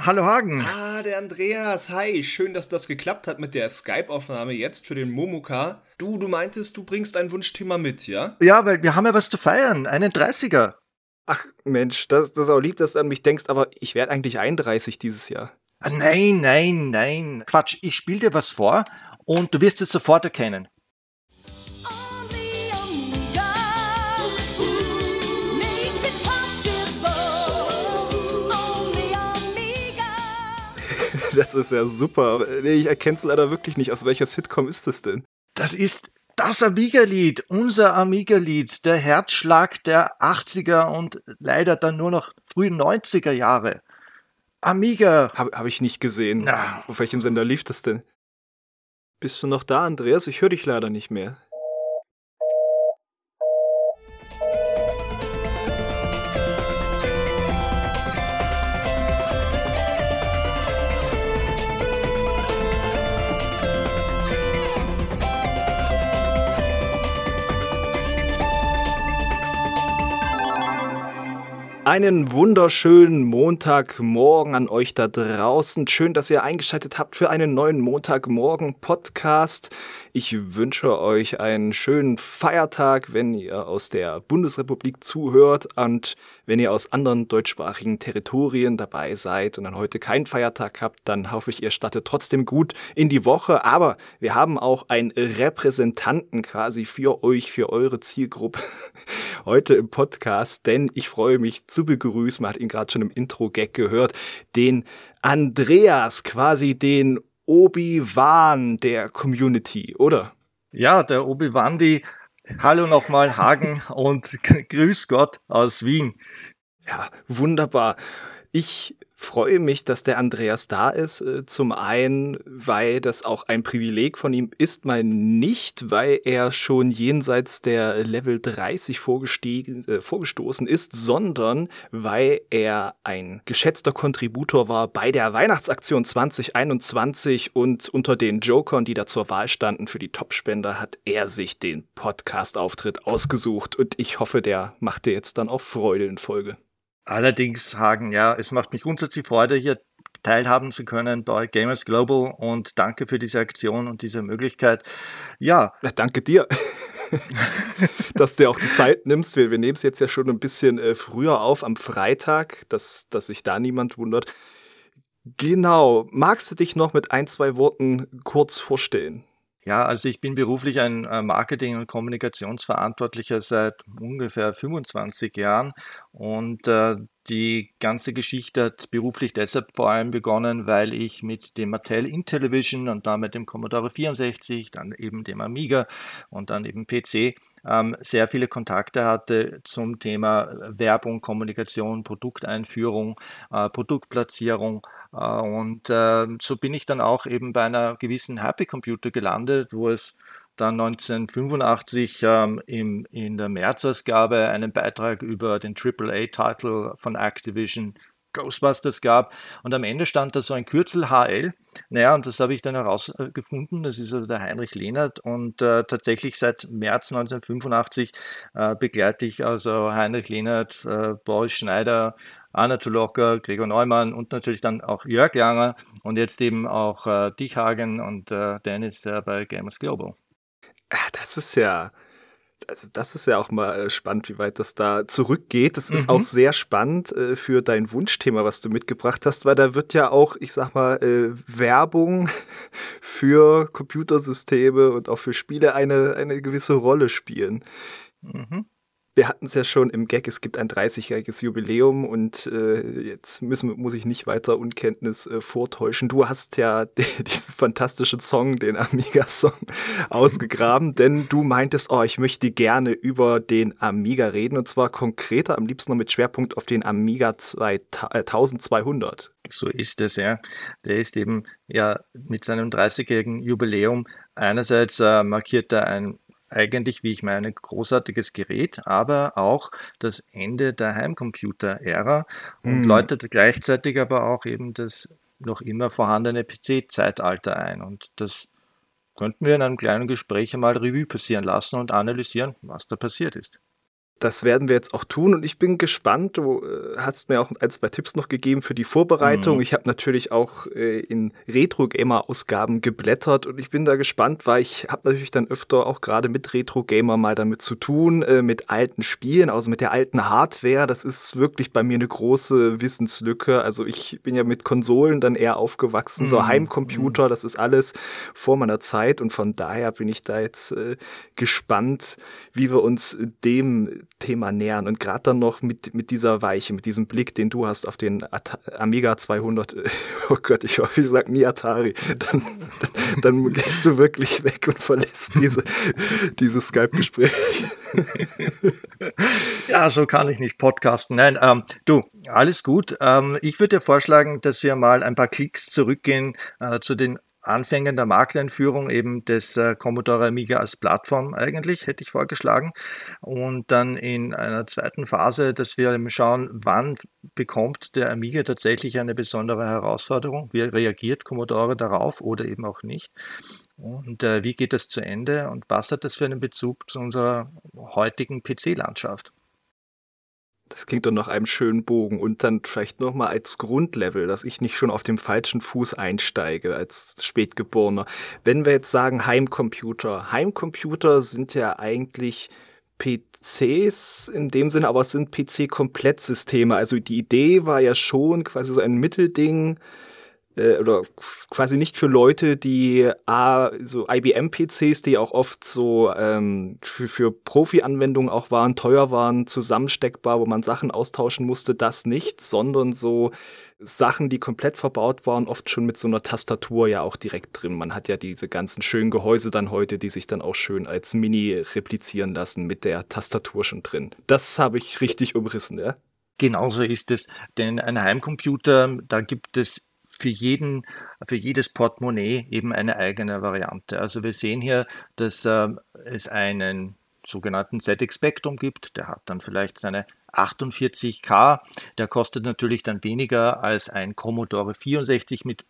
Hallo Hagen. Ah, der Andreas. Hi, schön, dass das geklappt hat mit der Skype-Aufnahme jetzt für den Momoka. Du, du meintest, du bringst ein Wunschthema mit, ja? Ja, weil wir haben ja was zu feiern, einen 30er. Ach Mensch, das, das ist auch lieb, dass du an mich denkst, aber ich werde eigentlich 31 dieses Jahr. Ah, nein, nein, nein. Quatsch, ich spiele dir was vor und du wirst es sofort erkennen. Das ist ja super. Nee, ich erkenne es leider wirklich nicht. Aus welcher Sitcom ist das denn? Das ist das Amiga-Lied, unser Amiga-Lied, der Herzschlag der 80er und leider dann nur noch frühen 90er Jahre. Amiga. Habe hab ich nicht gesehen. Na. Auf welchem Sender lief das denn? Bist du noch da, Andreas? Ich höre dich leider nicht mehr. Einen wunderschönen Montagmorgen an euch da draußen. Schön, dass ihr eingeschaltet habt für einen neuen Montagmorgen-Podcast. Ich wünsche euch einen schönen Feiertag, wenn ihr aus der Bundesrepublik zuhört und wenn ihr aus anderen deutschsprachigen Territorien dabei seid und dann heute keinen Feiertag habt, dann hoffe ich, ihr startet trotzdem gut in die Woche. Aber wir haben auch einen Repräsentanten quasi für euch, für eure Zielgruppe heute im Podcast, denn ich freue mich zu begrüßen, man hat ihn gerade schon im Intro-Gag gehört, den Andreas, quasi den Obi-Wan der Community, oder? Ja, der Obi-Wan, die Hallo nochmal Hagen und Grüß Gott aus Wien. Ja, wunderbar. Ich freue mich, dass der Andreas da ist. Äh, zum einen, weil das auch ein Privileg von ihm ist, mal nicht, weil er schon jenseits der Level 30 vorgestiegen, äh, vorgestoßen ist, sondern weil er ein geschätzter Kontributor war bei der Weihnachtsaktion 2021 und unter den Jokern, die da zur Wahl standen für die Topspender, hat er sich den Podcast-Auftritt ausgesucht und ich hoffe, der macht dir jetzt dann auch Freude in Folge. Allerdings, Hagen, ja, es macht mich grundsätzlich Freude, hier teilhaben zu können bei Gamers Global und danke für diese Aktion und diese Möglichkeit. Ja. ja danke dir, dass du auch die Zeit nimmst. Wir, wir nehmen es jetzt ja schon ein bisschen äh, früher auf, am Freitag, dass, dass sich da niemand wundert. Genau. Magst du dich noch mit ein, zwei Worten kurz vorstellen? Ja, also ich bin beruflich ein äh, Marketing- und Kommunikationsverantwortlicher seit ungefähr 25 Jahren und äh, die ganze Geschichte hat beruflich deshalb vor allem begonnen, weil ich mit dem Mattel Intellivision und damit dem Commodore 64, dann eben dem Amiga und dann eben PC ähm, sehr viele Kontakte hatte zum Thema Werbung, Kommunikation, Produkteinführung, äh, Produktplatzierung und äh, so bin ich dann auch eben bei einer gewissen Happy Computer gelandet, wo es dann 1985 ähm, in der Märzausgabe einen Beitrag über den AAA-Titel von Activision Ghostbusters gab. Und am Ende stand da so ein Kürzel HL. Naja, und das habe ich dann herausgefunden. Das ist also der Heinrich Lehnert. Und äh, tatsächlich seit März 1985 äh, begleite ich also Heinrich Lehnert, äh, Boris Schneider, Anna Tulocker, Gregor Neumann und natürlich dann auch Jörg Langer und jetzt eben auch äh, dich Hagen und äh, Dennis äh, bei Gamers Global. Das ist ja, also das ist ja auch mal äh, spannend, wie weit das da zurückgeht. Das ist mhm. auch sehr spannend äh, für dein Wunschthema, was du mitgebracht hast, weil da wird ja auch, ich sag mal, äh, Werbung für Computersysteme und auch für Spiele eine, eine gewisse Rolle spielen. Mhm wir hatten es ja schon im Gag, es gibt ein 30-jähriges Jubiläum und äh, jetzt müssen, muss ich nicht weiter Unkenntnis äh, vortäuschen. Du hast ja diesen fantastischen Song, den Amiga-Song, ausgegraben, denn du meintest, oh, ich möchte gerne über den Amiga reden und zwar konkreter, am liebsten noch mit Schwerpunkt auf den Amiga 1200. Äh, so ist es, ja. Der ist eben ja mit seinem 30-jährigen Jubiläum einerseits äh, markiert er ein eigentlich, wie ich meine, großartiges Gerät, aber auch das Ende der Heimcomputer-Ära und mhm. läutet gleichzeitig aber auch eben das noch immer vorhandene PC-Zeitalter ein. Und das könnten wir in einem kleinen Gespräch einmal Revue passieren lassen und analysieren, was da passiert ist. Das werden wir jetzt auch tun und ich bin gespannt. Du äh, hast mir auch ein, zwei Tipps noch gegeben für die Vorbereitung. Mhm. Ich habe natürlich auch äh, in Retro-Gamer-Ausgaben geblättert und ich bin da gespannt, weil ich habe natürlich dann öfter auch gerade mit Retro-Gamer mal damit zu tun, äh, mit alten Spielen, also mit der alten Hardware. Das ist wirklich bei mir eine große Wissenslücke. Also ich bin ja mit Konsolen dann eher aufgewachsen, mhm. so Heimcomputer, das ist alles vor meiner Zeit und von daher bin ich da jetzt äh, gespannt, wie wir uns dem Thema nähern und gerade dann noch mit, mit dieser Weiche, mit diesem Blick, den du hast auf den At Amiga 200, oh Gott, ich hoffe, ich sage nie Atari, dann, dann, dann, gehst du wirklich weg und verlässt diese, dieses Skype-Gespräch. Ja, so kann ich nicht podcasten. Nein, ähm, du, alles gut. Ähm, ich würde dir vorschlagen, dass wir mal ein paar Klicks zurückgehen äh, zu den Anfängen der Markteinführung eben des äh, Commodore Amiga als Plattform eigentlich, hätte ich vorgeschlagen. Und dann in einer zweiten Phase, dass wir eben schauen, wann bekommt der Amiga tatsächlich eine besondere Herausforderung, wie reagiert Commodore darauf oder eben auch nicht. Und äh, wie geht das zu Ende und was hat das für einen Bezug zu unserer heutigen PC-Landschaft? Das klingt doch nach einem schönen Bogen. Und dann vielleicht nochmal als Grundlevel, dass ich nicht schon auf dem falschen Fuß einsteige als Spätgeborener. Wenn wir jetzt sagen Heimcomputer. Heimcomputer sind ja eigentlich PCs in dem Sinne, aber es sind PC-Komplettsysteme. Also die Idee war ja schon quasi so ein Mittelding äh, oder quasi nicht für Leute, die A, so IBM-PCs, die auch oft so ähm, für, für Profi-Anwendungen auch waren, teuer waren, zusammensteckbar, wo man Sachen austauschen musste, das nicht, sondern so Sachen, die komplett verbaut waren, oft schon mit so einer Tastatur ja auch direkt drin. Man hat ja diese ganzen schönen Gehäuse dann heute, die sich dann auch schön als Mini replizieren lassen mit der Tastatur schon drin. Das habe ich richtig umrissen, ja? Genauso ist es, denn ein Heimcomputer, da gibt es für jeden, für jedes Portemonnaie eben eine eigene Variante. Also wir sehen hier, dass äh, es einen sogenannten ZX Spectrum gibt, der hat dann vielleicht seine 48K, der kostet natürlich dann weniger als ein Commodore 64 mit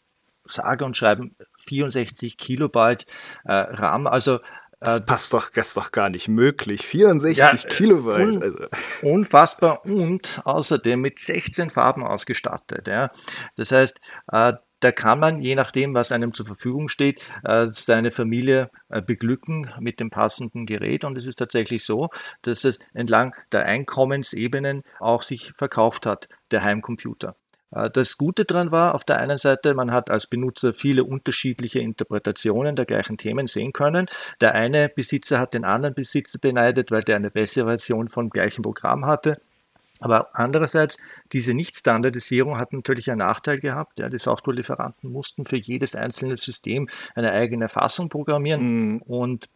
sage und schreiben 64 Kilobyte äh, RAM. Also das äh, passt doch, das ist doch gar nicht möglich. 64 ja, Kilobyte. Un, also. Unfassbar und außerdem mit 16 Farben ausgestattet. Ja. Das heißt, äh, da kann man, je nachdem, was einem zur Verfügung steht, äh, seine Familie beglücken mit dem passenden Gerät. Und es ist tatsächlich so, dass es entlang der Einkommensebenen auch sich verkauft hat, der Heimcomputer. Äh, das Gute daran war, auf der einen Seite, man hat als Benutzer viele unterschiedliche Interpretationen der gleichen Themen sehen können. Der eine Besitzer hat den anderen Besitzer beneidet, weil der eine bessere Version vom gleichen Programm hatte. Aber andererseits, diese Nicht-Standardisierung hat natürlich einen Nachteil gehabt. Ja, die Softwarelieferanten mussten für jedes einzelne System eine eigene Fassung programmieren. Mhm. Und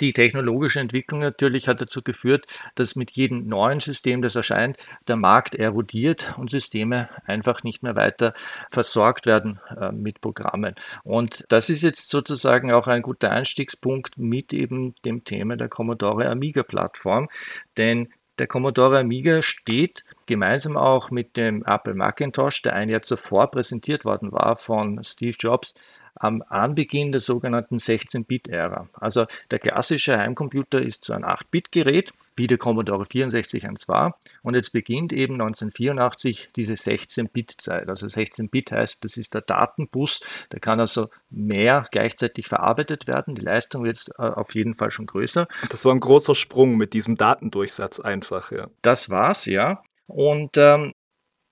die technologische Entwicklung natürlich hat dazu geführt, dass mit jedem neuen System, das erscheint, der Markt erodiert und Systeme einfach nicht mehr weiter versorgt werden äh, mit Programmen. Und das ist jetzt sozusagen auch ein guter Einstiegspunkt mit eben dem Thema der Commodore Amiga Plattform, denn der Commodore Amiga steht gemeinsam auch mit dem Apple Macintosh, der ein Jahr zuvor präsentiert worden war von Steve Jobs, am Anbeginn der sogenannten 16-Bit-Ära. Also der klassische Heimcomputer ist so ein 8-Bit-Gerät, wie der Commodore 64 eins war. Und jetzt beginnt eben 1984 diese 16-Bit-Zeit. Also 16-Bit heißt, das ist der Datenbus, da kann also mehr gleichzeitig verarbeitet werden. Die Leistung wird äh, auf jeden Fall schon größer. Das war ein großer Sprung mit diesem Datendurchsatz einfach, ja. Das war's, ja. Und ähm,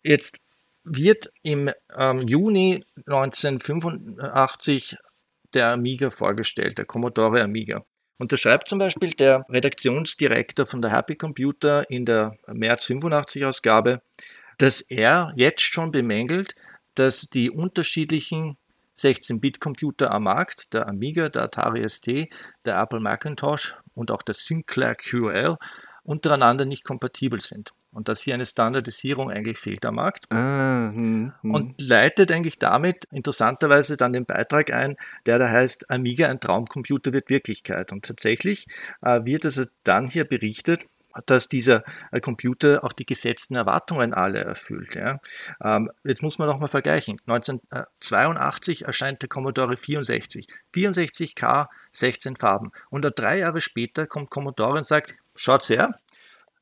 jetzt wird im ähm, Juni 1985 der Amiga vorgestellt, der Commodore Amiga. Und da schreibt zum Beispiel der Redaktionsdirektor von der Happy Computer in der März 85 Ausgabe, dass er jetzt schon bemängelt, dass die unterschiedlichen 16-Bit-Computer am Markt, der Amiga, der Atari ST, der Apple Macintosh und auch der Sinclair QL, untereinander nicht kompatibel sind und dass hier eine Standardisierung eigentlich fehlt am Markt. Ah, hm, hm. Und leitet eigentlich damit interessanterweise dann den Beitrag ein, der da heißt, Amiga, ein Traumcomputer wird Wirklichkeit. Und tatsächlich äh, wird also dann hier berichtet, dass dieser äh, Computer auch die gesetzten Erwartungen alle erfüllt. Ja. Ähm, jetzt muss man nochmal vergleichen. 1982 erscheint der Commodore 64. 64K, 16 Farben. Und drei Jahre später kommt Commodore und sagt, schaut's her,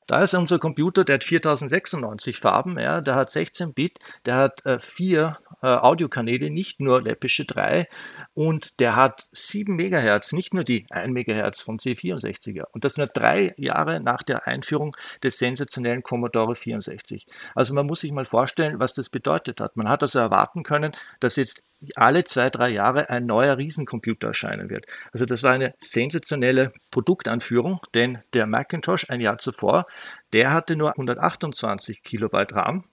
Da ist unser Computer, der hat 4096 Farben, ja, der hat 16 Bit, der hat äh, vier äh, Audiokanäle, nicht nur läppische drei, und der hat 7 Megahertz, nicht nur die 1 Megahertz vom C64er. Und das nur drei Jahre nach der Einführung des sensationellen Commodore 64. Also man muss sich mal vorstellen, was das bedeutet hat. Man hat also erwarten können, dass jetzt alle zwei, drei Jahre ein neuer Riesencomputer erscheinen wird. Also das war eine sensationelle Produktanführung, denn der Macintosh ein Jahr zuvor, der hatte nur 128 Kilobyte RAM,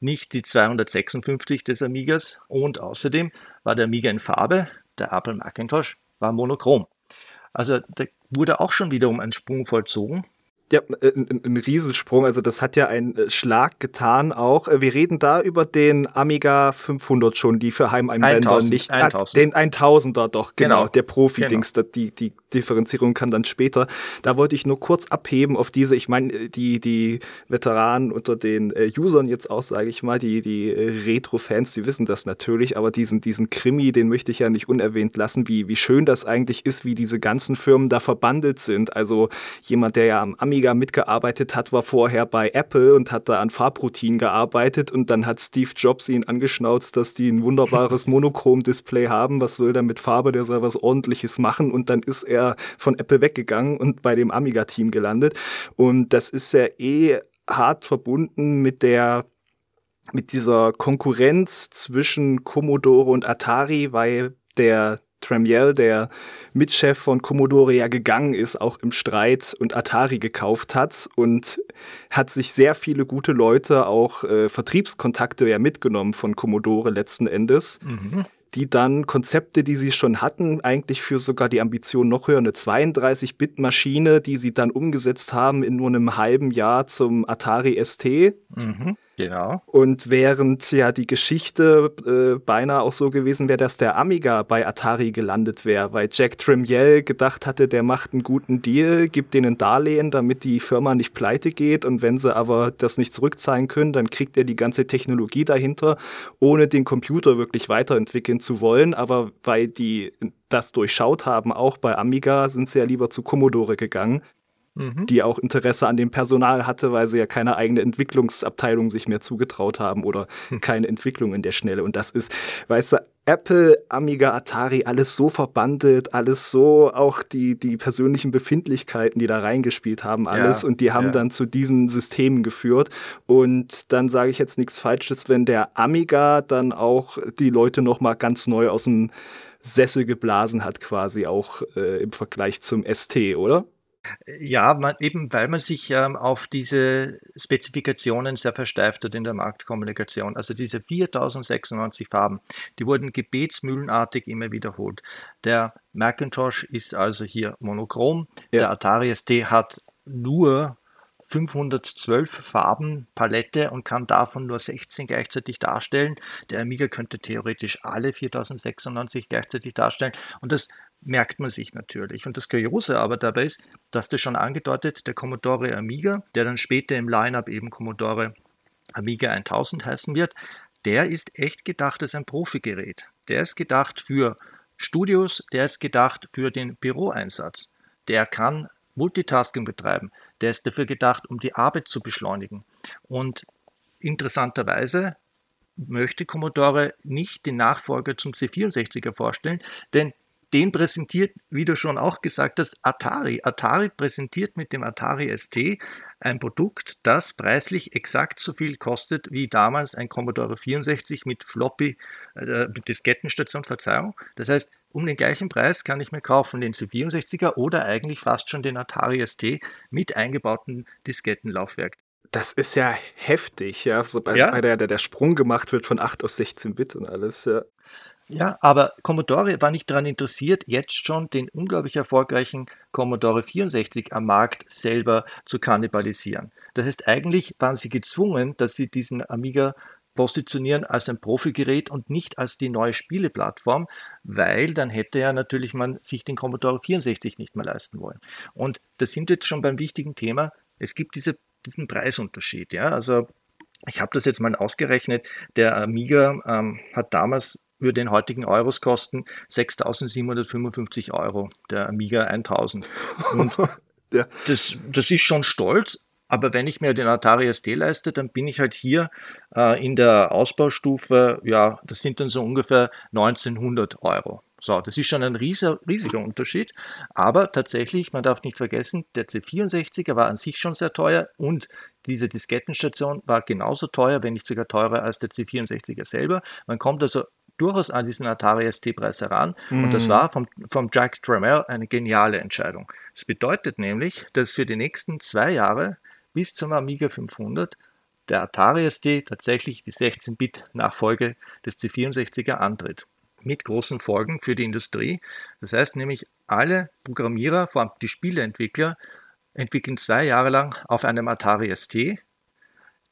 nicht die 256 des Amigas und außerdem war der Amiga in Farbe, der Apple Macintosh war monochrom. Also da wurde auch schon wiederum ein Sprung vollzogen ja, äh, ein, ein, Riesensprung. Also das hat ja einen äh, Schlag getan auch. Äh, wir reden da über den Amiga 500 schon, die für Heimanwender nicht. 1000. Den 1000er doch, genau. genau der Profi-Dings. Genau. Die, die Differenzierung kann dann später. Da wollte ich nur kurz abheben auf diese, ich meine, die, die Veteranen unter den Usern jetzt auch, sage ich mal, die, die Retro-Fans, die wissen das natürlich, aber diesen, diesen Krimi, den möchte ich ja nicht unerwähnt lassen, wie, wie schön das eigentlich ist, wie diese ganzen Firmen da verbandelt sind. Also jemand, der ja am Amiga Amiga mitgearbeitet hat, war vorher bei Apple und hat da an Farbroutinen gearbeitet und dann hat Steve Jobs ihn angeschnauzt, dass die ein wunderbares Monochrom-Display haben. Was soll der mit Farbe? Der soll was ordentliches machen und dann ist er von Apple weggegangen und bei dem Amiga-Team gelandet. Und das ist ja eh hart verbunden mit der mit dieser Konkurrenz zwischen Commodore und Atari, weil der Tramiel, der Mitchef von Commodore, ja gegangen ist, auch im Streit und Atari gekauft hat und hat sich sehr viele gute Leute, auch äh, Vertriebskontakte ja mitgenommen von Commodore letzten Endes. Mhm die dann Konzepte, die sie schon hatten, eigentlich für sogar die Ambition noch höher, eine 32-Bit-Maschine, die sie dann umgesetzt haben in nur einem halben Jahr zum Atari ST. Mhm. Genau. Und während ja die Geschichte äh, beinahe auch so gewesen wäre, dass der Amiga bei Atari gelandet wäre, weil Jack Tramiel gedacht hatte, der macht einen guten Deal, gibt denen Darlehen, damit die Firma nicht pleite geht. Und wenn sie aber das nicht zurückzahlen können, dann kriegt er die ganze Technologie dahinter, ohne den Computer wirklich weiterentwickeln zu wollen, aber weil die das durchschaut haben, auch bei Amiga, sind sie ja lieber zu Commodore gegangen mhm. die auch Interesse an dem Personal hatte, weil sie ja keine eigene Entwicklungsabteilung sich mehr zugetraut haben oder hm. keine Entwicklung in der Schnelle. Und das ist, weißt du, Apple, Amiga, Atari, alles so verbandelt, alles so, auch die, die persönlichen Befindlichkeiten, die da reingespielt haben, alles. Ja, und die haben ja. dann zu diesen Systemen geführt. Und dann sage ich jetzt nichts Falsches, wenn der Amiga dann auch die Leute nochmal ganz neu aus dem Sessel geblasen hat, quasi auch äh, im Vergleich zum ST, oder? Ja, man, eben weil man sich ähm, auf diese Spezifikationen sehr versteift hat in der Marktkommunikation. Also diese 4096 Farben, die wurden gebetsmühlenartig immer wiederholt. Der Macintosh ist also hier monochrom, ja. der Atari ST hat nur 512 Farben Palette und kann davon nur 16 gleichzeitig darstellen. Der Amiga könnte theoretisch alle 4096 gleichzeitig darstellen. Und das merkt man sich natürlich. Und das Kuriose aber dabei ist, dass das schon angedeutet, der Commodore Amiga, der dann später im Lineup eben Commodore Amiga 1000 heißen wird, der ist echt gedacht als ein Profigerät. Der ist gedacht für Studios, der ist gedacht für den Büroeinsatz. Der kann Multitasking betreiben. Der ist dafür gedacht, um die Arbeit zu beschleunigen. Und interessanterweise möchte Commodore nicht den Nachfolger zum C64er vorstellen, denn den präsentiert, wie du schon auch gesagt hast, Atari. Atari präsentiert mit dem Atari ST ein Produkt, das preislich exakt so viel kostet wie damals ein Commodore 64 mit Floppy, äh, mit Diskettenstation, Verzeihung. Das heißt, um den gleichen Preis kann ich mir kaufen den C64er oder eigentlich fast schon den Atari ST mit eingebautem Diskettenlaufwerk. Das ist ja heftig, ja, so bei, ja? bei der, der der Sprung gemacht wird von 8 auf 16 Bit und alles, ja. Ja, aber Commodore war nicht daran interessiert, jetzt schon den unglaublich erfolgreichen Commodore 64 am Markt selber zu kannibalisieren. Das heißt, eigentlich waren sie gezwungen, dass sie diesen Amiga positionieren als ein Profigerät und nicht als die neue Spieleplattform, weil dann hätte ja natürlich man sich den Commodore 64 nicht mehr leisten wollen. Und da sind wir jetzt schon beim wichtigen Thema. Es gibt diese, diesen Preisunterschied. Ja? Also ich habe das jetzt mal ausgerechnet. Der Amiga ähm, hat damals würde den heutigen Euros kosten 6.755 Euro, der Amiga 1000. Und ja. das, das ist schon stolz, Aber wenn ich mir den Atari ST leiste, dann bin ich halt hier äh, in der Ausbaustufe, ja, das sind dann so ungefähr 1900 Euro. So, das ist schon ein riesiger, riesiger Unterschied. Aber tatsächlich, man darf nicht vergessen, der C64er war an sich schon sehr teuer und diese Diskettenstation war genauso teuer, wenn nicht sogar teurer als der C64er selber. Man kommt also durchaus an diesen Atari ST-Preis heran. Mhm. Und das mhm. war vom, vom Jack Tramiel eine geniale Entscheidung. Das bedeutet nämlich, dass für die nächsten zwei Jahre bis zum Amiga 500 der Atari ST tatsächlich die 16-Bit-Nachfolge des C64er antritt mit großen Folgen für die Industrie. Das heißt nämlich, alle Programmierer, vor allem die Spieleentwickler, entwickeln zwei Jahre lang auf einem Atari ST,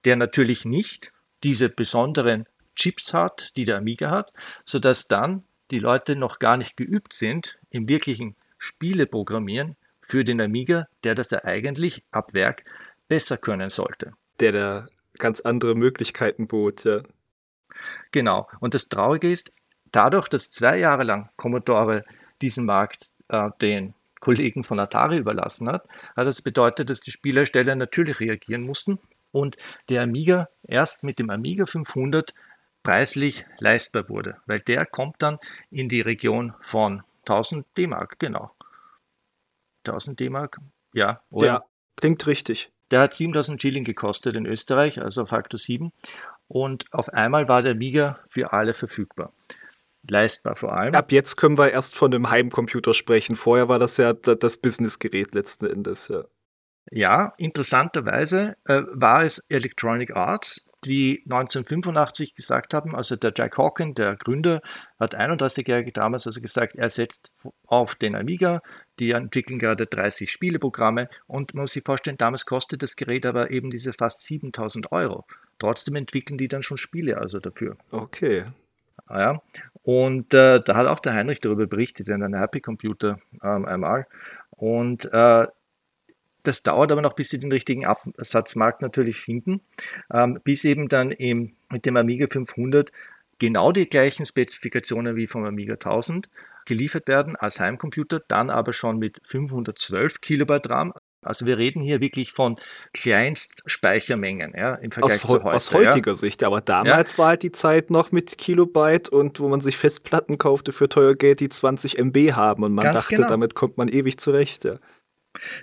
der natürlich nicht diese besonderen Chips hat, die der Amiga hat, sodass dann die Leute noch gar nicht geübt sind im wirklichen Spieleprogrammieren für den Amiga, der das ja eigentlich ab Werk besser können sollte. Der da ganz andere Möglichkeiten bot, ja. Genau. Und das Traurige ist, dadurch, dass zwei Jahre lang Commodore diesen Markt äh, den Kollegen von Atari überlassen hat, hat das bedeutet, dass die Spielhersteller natürlich reagieren mussten und der Amiga erst mit dem Amiga 500 preislich leistbar wurde, weil der kommt dann in die Region von 1000 D-Mark, genau. 1000 D-Mark, ja. Oder? Ja, klingt richtig. Der hat 7000 Schilling gekostet in Österreich, also Faktor 7. Und auf einmal war der Amiga für alle verfügbar leistbar vor allem. Ab jetzt können wir erst von einem Heimcomputer sprechen. Vorher war das ja das Businessgerät letzten Endes. Ja, ja interessanterweise äh, war es Electronic Arts, die 1985 gesagt haben, also der Jack Hawken, der Gründer, hat 31-Jährige damals also gesagt, er setzt auf den Amiga, die entwickeln gerade 30 Spieleprogramme und man muss sich vorstellen, damals kostet das Gerät aber eben diese fast 7000 Euro. Trotzdem entwickeln die dann schon Spiele also dafür. Okay. Ja, und äh, da hat auch der Heinrich darüber berichtet in einem Happy Computer ähm, einmal. Und äh, das dauert aber noch, bis sie den richtigen Absatzmarkt natürlich finden, ähm, bis eben dann eben mit dem Amiga 500 genau die gleichen Spezifikationen wie vom Amiga 1000 geliefert werden als Heimcomputer, dann aber schon mit 512 Kilobyte RAM, also wir reden hier wirklich von Kleinstspeichermengen ja, im Vergleich aus, zu heute. Aus heutiger ja. Sicht, aber damals ja. war halt die Zeit noch mit Kilobyte und wo man sich Festplatten kaufte für teuer Geld, die 20 MB haben und man Ganz dachte, genau. damit kommt man ewig zurecht. Ja.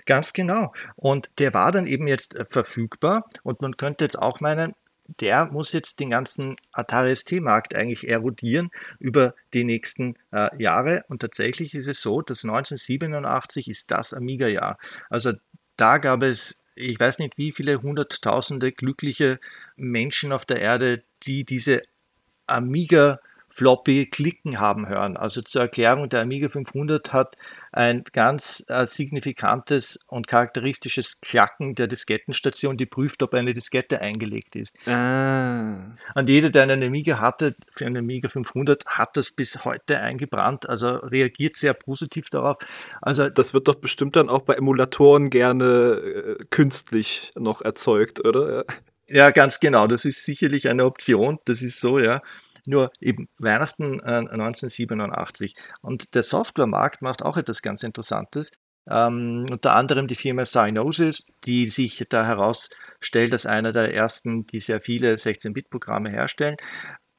Ganz genau. Und der war dann eben jetzt äh, verfügbar und man könnte jetzt auch meinen, der muss jetzt den ganzen Atari ST-Markt eigentlich erodieren über die nächsten äh, Jahre. Und tatsächlich ist es so, dass 1987 ist das Amiga-Jahr. Also da gab es, ich weiß nicht wie viele hunderttausende glückliche Menschen auf der Erde, die diese Amiga Floppy klicken haben hören. Also zur Erklärung, der Amiga 500 hat ein ganz äh, signifikantes und charakteristisches Klacken der Diskettenstation, die prüft, ob eine Diskette eingelegt ist. Ah. Und jeder, der einen Amiga hatte, für einen Amiga 500, hat das bis heute eingebrannt, also reagiert sehr positiv darauf. Also das wird doch bestimmt dann auch bei Emulatoren gerne äh, künstlich noch erzeugt, oder? Ja. Ja, ganz genau. Das ist sicherlich eine Option. Das ist so, ja. Nur eben Weihnachten äh, 1987. Und der Softwaremarkt macht auch etwas ganz Interessantes. Ähm, unter anderem die Firma Cyanosis, die sich da herausstellt als einer der ersten, die sehr viele 16-Bit-Programme herstellen,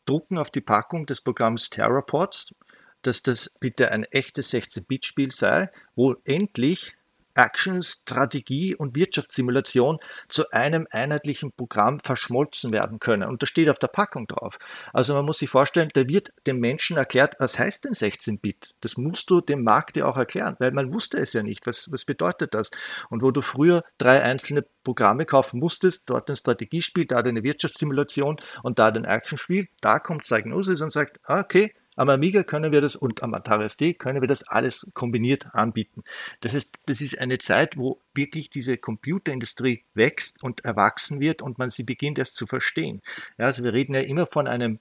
drucken auf die Packung des Programms Terrapods, dass das bitte ein echtes 16-Bit-Spiel sei, wo endlich Action, Strategie und Wirtschaftssimulation zu einem einheitlichen Programm verschmolzen werden können. Und das steht auf der Packung drauf. Also man muss sich vorstellen, da wird dem Menschen erklärt, was heißt denn 16-Bit? Das musst du dem Markt ja auch erklären, weil man wusste es ja nicht. Was, was bedeutet das? Und wo du früher drei einzelne Programme kaufen musstest, dort ein Strategiespiel, da eine Wirtschaftssimulation und da ein Actionspiel, da kommt Psygnosis und sagt, okay, am Amiga können wir das und am Atari ST können wir das alles kombiniert anbieten. Das heißt, das ist eine Zeit, wo wirklich diese Computerindustrie wächst und erwachsen wird und man sie beginnt erst zu verstehen. Ja, also wir reden ja immer von einem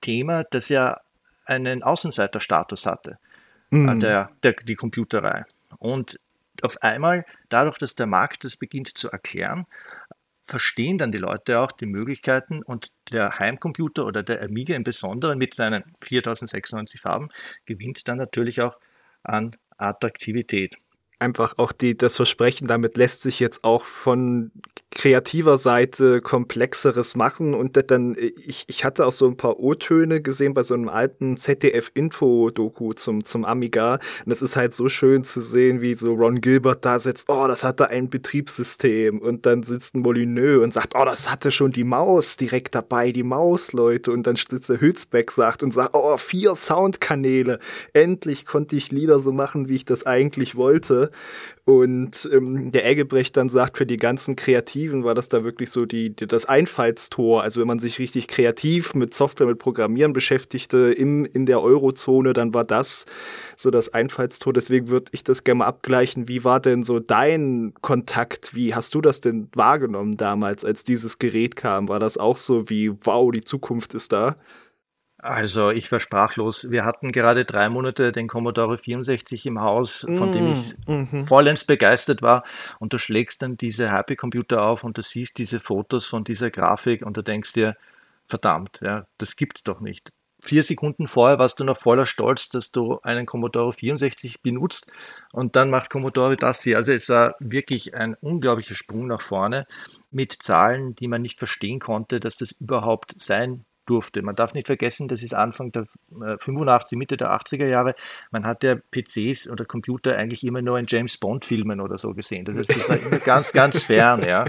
Thema, das ja einen Außenseiterstatus hatte, mhm. der, der, die Computerei. Und auf einmal, dadurch, dass der Markt das beginnt zu erklären, verstehen dann die Leute auch die Möglichkeiten und der Heimcomputer oder der Amiga im Besonderen mit seinen 4096 Farben gewinnt dann natürlich auch an Attraktivität. einfach auch die, das Versprechen, damit lässt sich jetzt auch von kreativer Seite komplexeres machen und dann, ich, ich hatte auch so ein paar O-Töne gesehen bei so einem alten ZDF-Info-Doku zum, zum Amiga. Und es ist halt so schön zu sehen, wie so Ron Gilbert da sitzt, oh, das hatte ein Betriebssystem. Und dann sitzt ein Molyneux und sagt, oh, das hatte schon die Maus direkt dabei, die Maus, Leute. Und dann sitzt der Hülsbeck sagt und sagt, oh, vier Soundkanäle, endlich konnte ich Lieder so machen, wie ich das eigentlich wollte. Und ähm, der Eggebrecht dann sagt, für die ganzen Kreativen war das da wirklich so die, die, das Einfallstor. Also wenn man sich richtig kreativ mit Software, mit Programmieren beschäftigte im, in der Eurozone, dann war das so das Einfallstor. Deswegen würde ich das gerne mal abgleichen. Wie war denn so dein Kontakt? Wie hast du das denn wahrgenommen damals, als dieses Gerät kam? War das auch so wie, wow, die Zukunft ist da? Also ich war sprachlos. Wir hatten gerade drei Monate den Commodore 64 im Haus, von mm, dem ich mm vollends begeistert war. Und du schlägst dann diese Happy Computer auf und du siehst diese Fotos von dieser Grafik und du denkst dir, verdammt, ja, das gibt's doch nicht. Vier Sekunden vorher warst du noch voller Stolz, dass du einen Commodore 64 benutzt und dann macht Commodore das hier. Also es war wirklich ein unglaublicher Sprung nach vorne mit Zahlen, die man nicht verstehen konnte, dass das überhaupt sein durfte. Man darf nicht vergessen, das ist Anfang der 85, äh, Mitte der 80er Jahre. Man hat ja PCs oder Computer eigentlich immer nur in James Bond-Filmen oder so gesehen. Das heißt, das war immer ganz, ganz fern. Ja.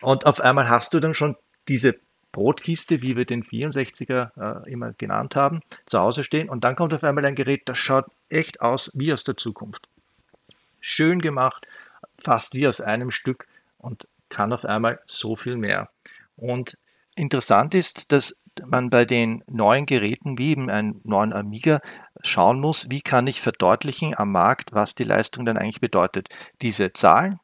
Und auf einmal hast du dann schon diese Brotkiste, wie wir den 64er äh, immer genannt haben, zu Hause stehen. Und dann kommt auf einmal ein Gerät, das schaut echt aus wie aus der Zukunft. Schön gemacht, fast wie aus einem Stück und kann auf einmal so viel mehr. Und interessant ist, dass man bei den neuen Geräten wie eben einem neuen Amiga schauen muss, wie kann ich verdeutlichen am Markt, was die Leistung dann eigentlich bedeutet. Diese Zahlen,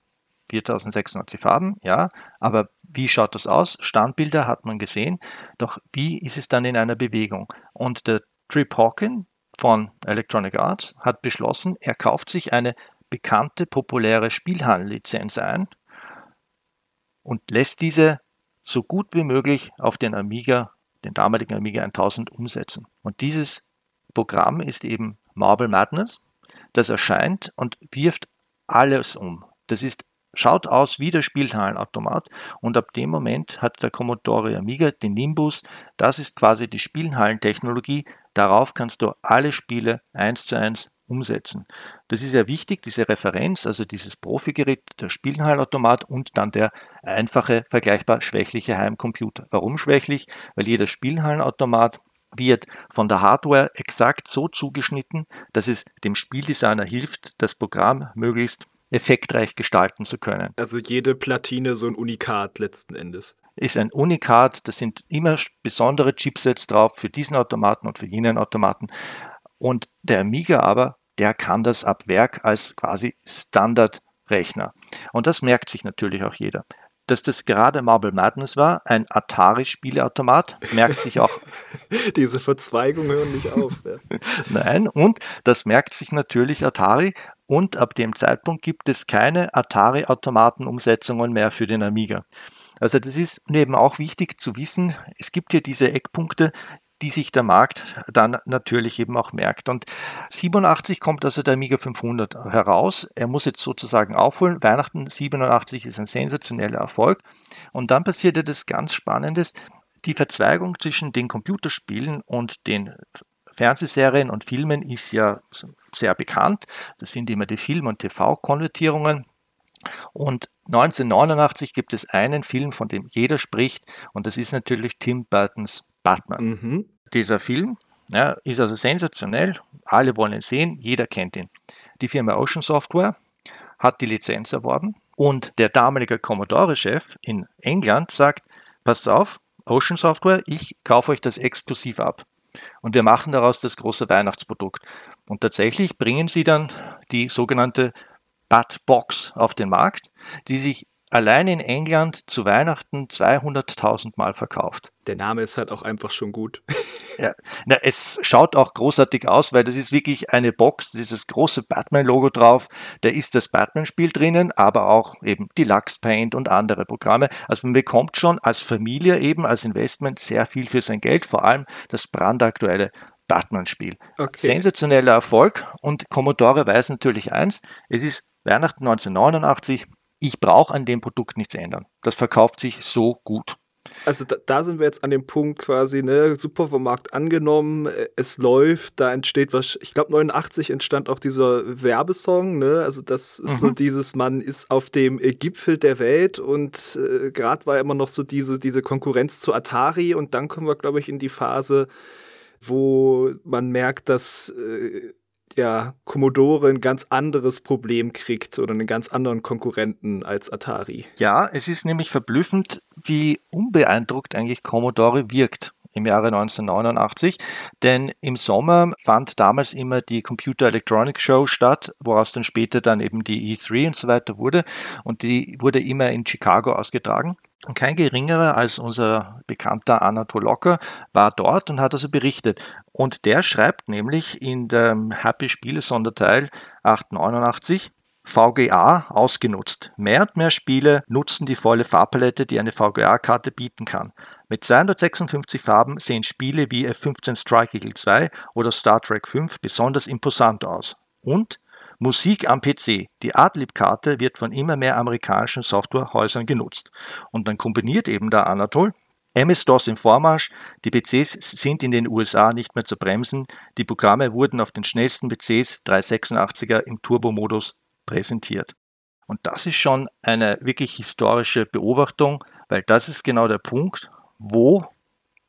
4600 Farben, ja, aber wie schaut das aus? Standbilder hat man gesehen, doch wie ist es dann in einer Bewegung? Und der Trip Hawkin von Electronic Arts hat beschlossen, er kauft sich eine bekannte, populäre Spielhallenlizenz ein und lässt diese so gut wie möglich auf den Amiga den damaligen Amiga 1000 umsetzen. Und dieses Programm ist eben Marble Madness. Das erscheint und wirft alles um. Das ist, schaut aus wie der Spielhallenautomat und ab dem Moment hat der Commodore Amiga den Nimbus. Das ist quasi die Spielhallentechnologie. Darauf kannst du alle Spiele eins zu eins umsetzen. Das ist ja wichtig, diese Referenz, also dieses Profigerät, der Spielenhallenautomat und dann der einfache, vergleichbar schwächliche Heimcomputer. Warum schwächlich? Weil jeder Spielenhallenautomat wird von der Hardware exakt so zugeschnitten, dass es dem Spieldesigner hilft, das Programm möglichst effektreich gestalten zu können. Also jede Platine so ein Unikat letzten Endes. Ist ein Unikat, da sind immer besondere Chipsets drauf für diesen Automaten und für jenen Automaten. Und der Amiga aber der kann das ab Werk als quasi Standardrechner. Und das merkt sich natürlich auch jeder. Dass das gerade Marble Madness war, ein Atari-Spieleautomat, merkt sich auch. Diese Verzweigungen hören nicht auf. Ja. Nein, und das merkt sich natürlich Atari. Und ab dem Zeitpunkt gibt es keine Atari-Automaten-Umsetzungen mehr für den Amiga. Also das ist eben auch wichtig zu wissen. Es gibt hier diese Eckpunkte, die sich der Markt dann natürlich eben auch merkt. Und 87 kommt also der Amiga 500 heraus. Er muss jetzt sozusagen aufholen. Weihnachten 87 ist ein sensationeller Erfolg. Und dann passiert das ganz Spannendes. Die Verzweigung zwischen den Computerspielen und den Fernsehserien und Filmen ist ja sehr bekannt. Das sind immer die Film- und TV-Konvertierungen. Und 1989 gibt es einen Film, von dem jeder spricht, und das ist natürlich Tim Burtons Batman. Mhm. Dieser Film ja, ist also sensationell. Alle wollen ihn sehen, jeder kennt ihn. Die Firma Ocean Software hat die Lizenz erworben und der damalige Commodore-Chef in England sagt, passt auf, Ocean Software, ich kaufe euch das exklusiv ab. Und wir machen daraus das große Weihnachtsprodukt. Und tatsächlich bringen sie dann die sogenannte Bat Box auf den Markt, die sich allein in England zu Weihnachten 200.000 Mal verkauft. Der Name ist halt auch einfach schon gut. ja, na, es schaut auch großartig aus, weil das ist wirklich eine Box, dieses große Batman-Logo drauf. Da ist das Batman-Spiel drinnen, aber auch eben Deluxe Paint und andere Programme. Also man bekommt schon als Familie eben, als Investment sehr viel für sein Geld, vor allem das brandaktuelle Batman-Spiel. Okay. Sensationeller Erfolg und Commodore weiß natürlich eins, es ist Weihnachten 1989, ich brauche an dem Produkt nichts ändern. Das verkauft sich so gut. Also da, da, sind wir jetzt an dem Punkt quasi, ne, super vom Markt angenommen, äh, es läuft, da entsteht was, ich glaube 89 entstand auch dieser Werbesong, ne, also das ist mhm. so dieses, man ist auf dem äh, Gipfel der Welt und äh, gerade war immer noch so diese, diese Konkurrenz zu Atari und dann kommen wir, glaube ich, in die Phase, wo man merkt, dass äh, ja, Commodore ein ganz anderes Problem kriegt oder einen ganz anderen Konkurrenten als Atari. Ja, es ist nämlich verblüffend, wie unbeeindruckt eigentlich Commodore wirkt im Jahre 1989, denn im Sommer fand damals immer die Computer Electronics Show statt, woraus dann später dann eben die E3 und so weiter wurde und die wurde immer in Chicago ausgetragen. Und kein geringerer als unser bekannter Anatol Locker war dort und hat also berichtet. Und der schreibt nämlich in dem Happy Spiele Sonderteil 889, VGA ausgenutzt. Mehr und mehr Spiele nutzen die volle Farbpalette, die eine VGA-Karte bieten kann. Mit 256 Farben sehen Spiele wie F-15 Strike Eagle 2 oder Star Trek 5 besonders imposant aus. Und Musik am PC. Die Adlib-Karte wird von immer mehr amerikanischen Softwarehäusern genutzt. Und dann kombiniert eben der Anatol MS-DOS im Vormarsch, die PCs sind in den USA nicht mehr zu bremsen, die Programme wurden auf den schnellsten PCs 386er im Turbo-Modus präsentiert. Und das ist schon eine wirklich historische Beobachtung, weil das ist genau der Punkt, wo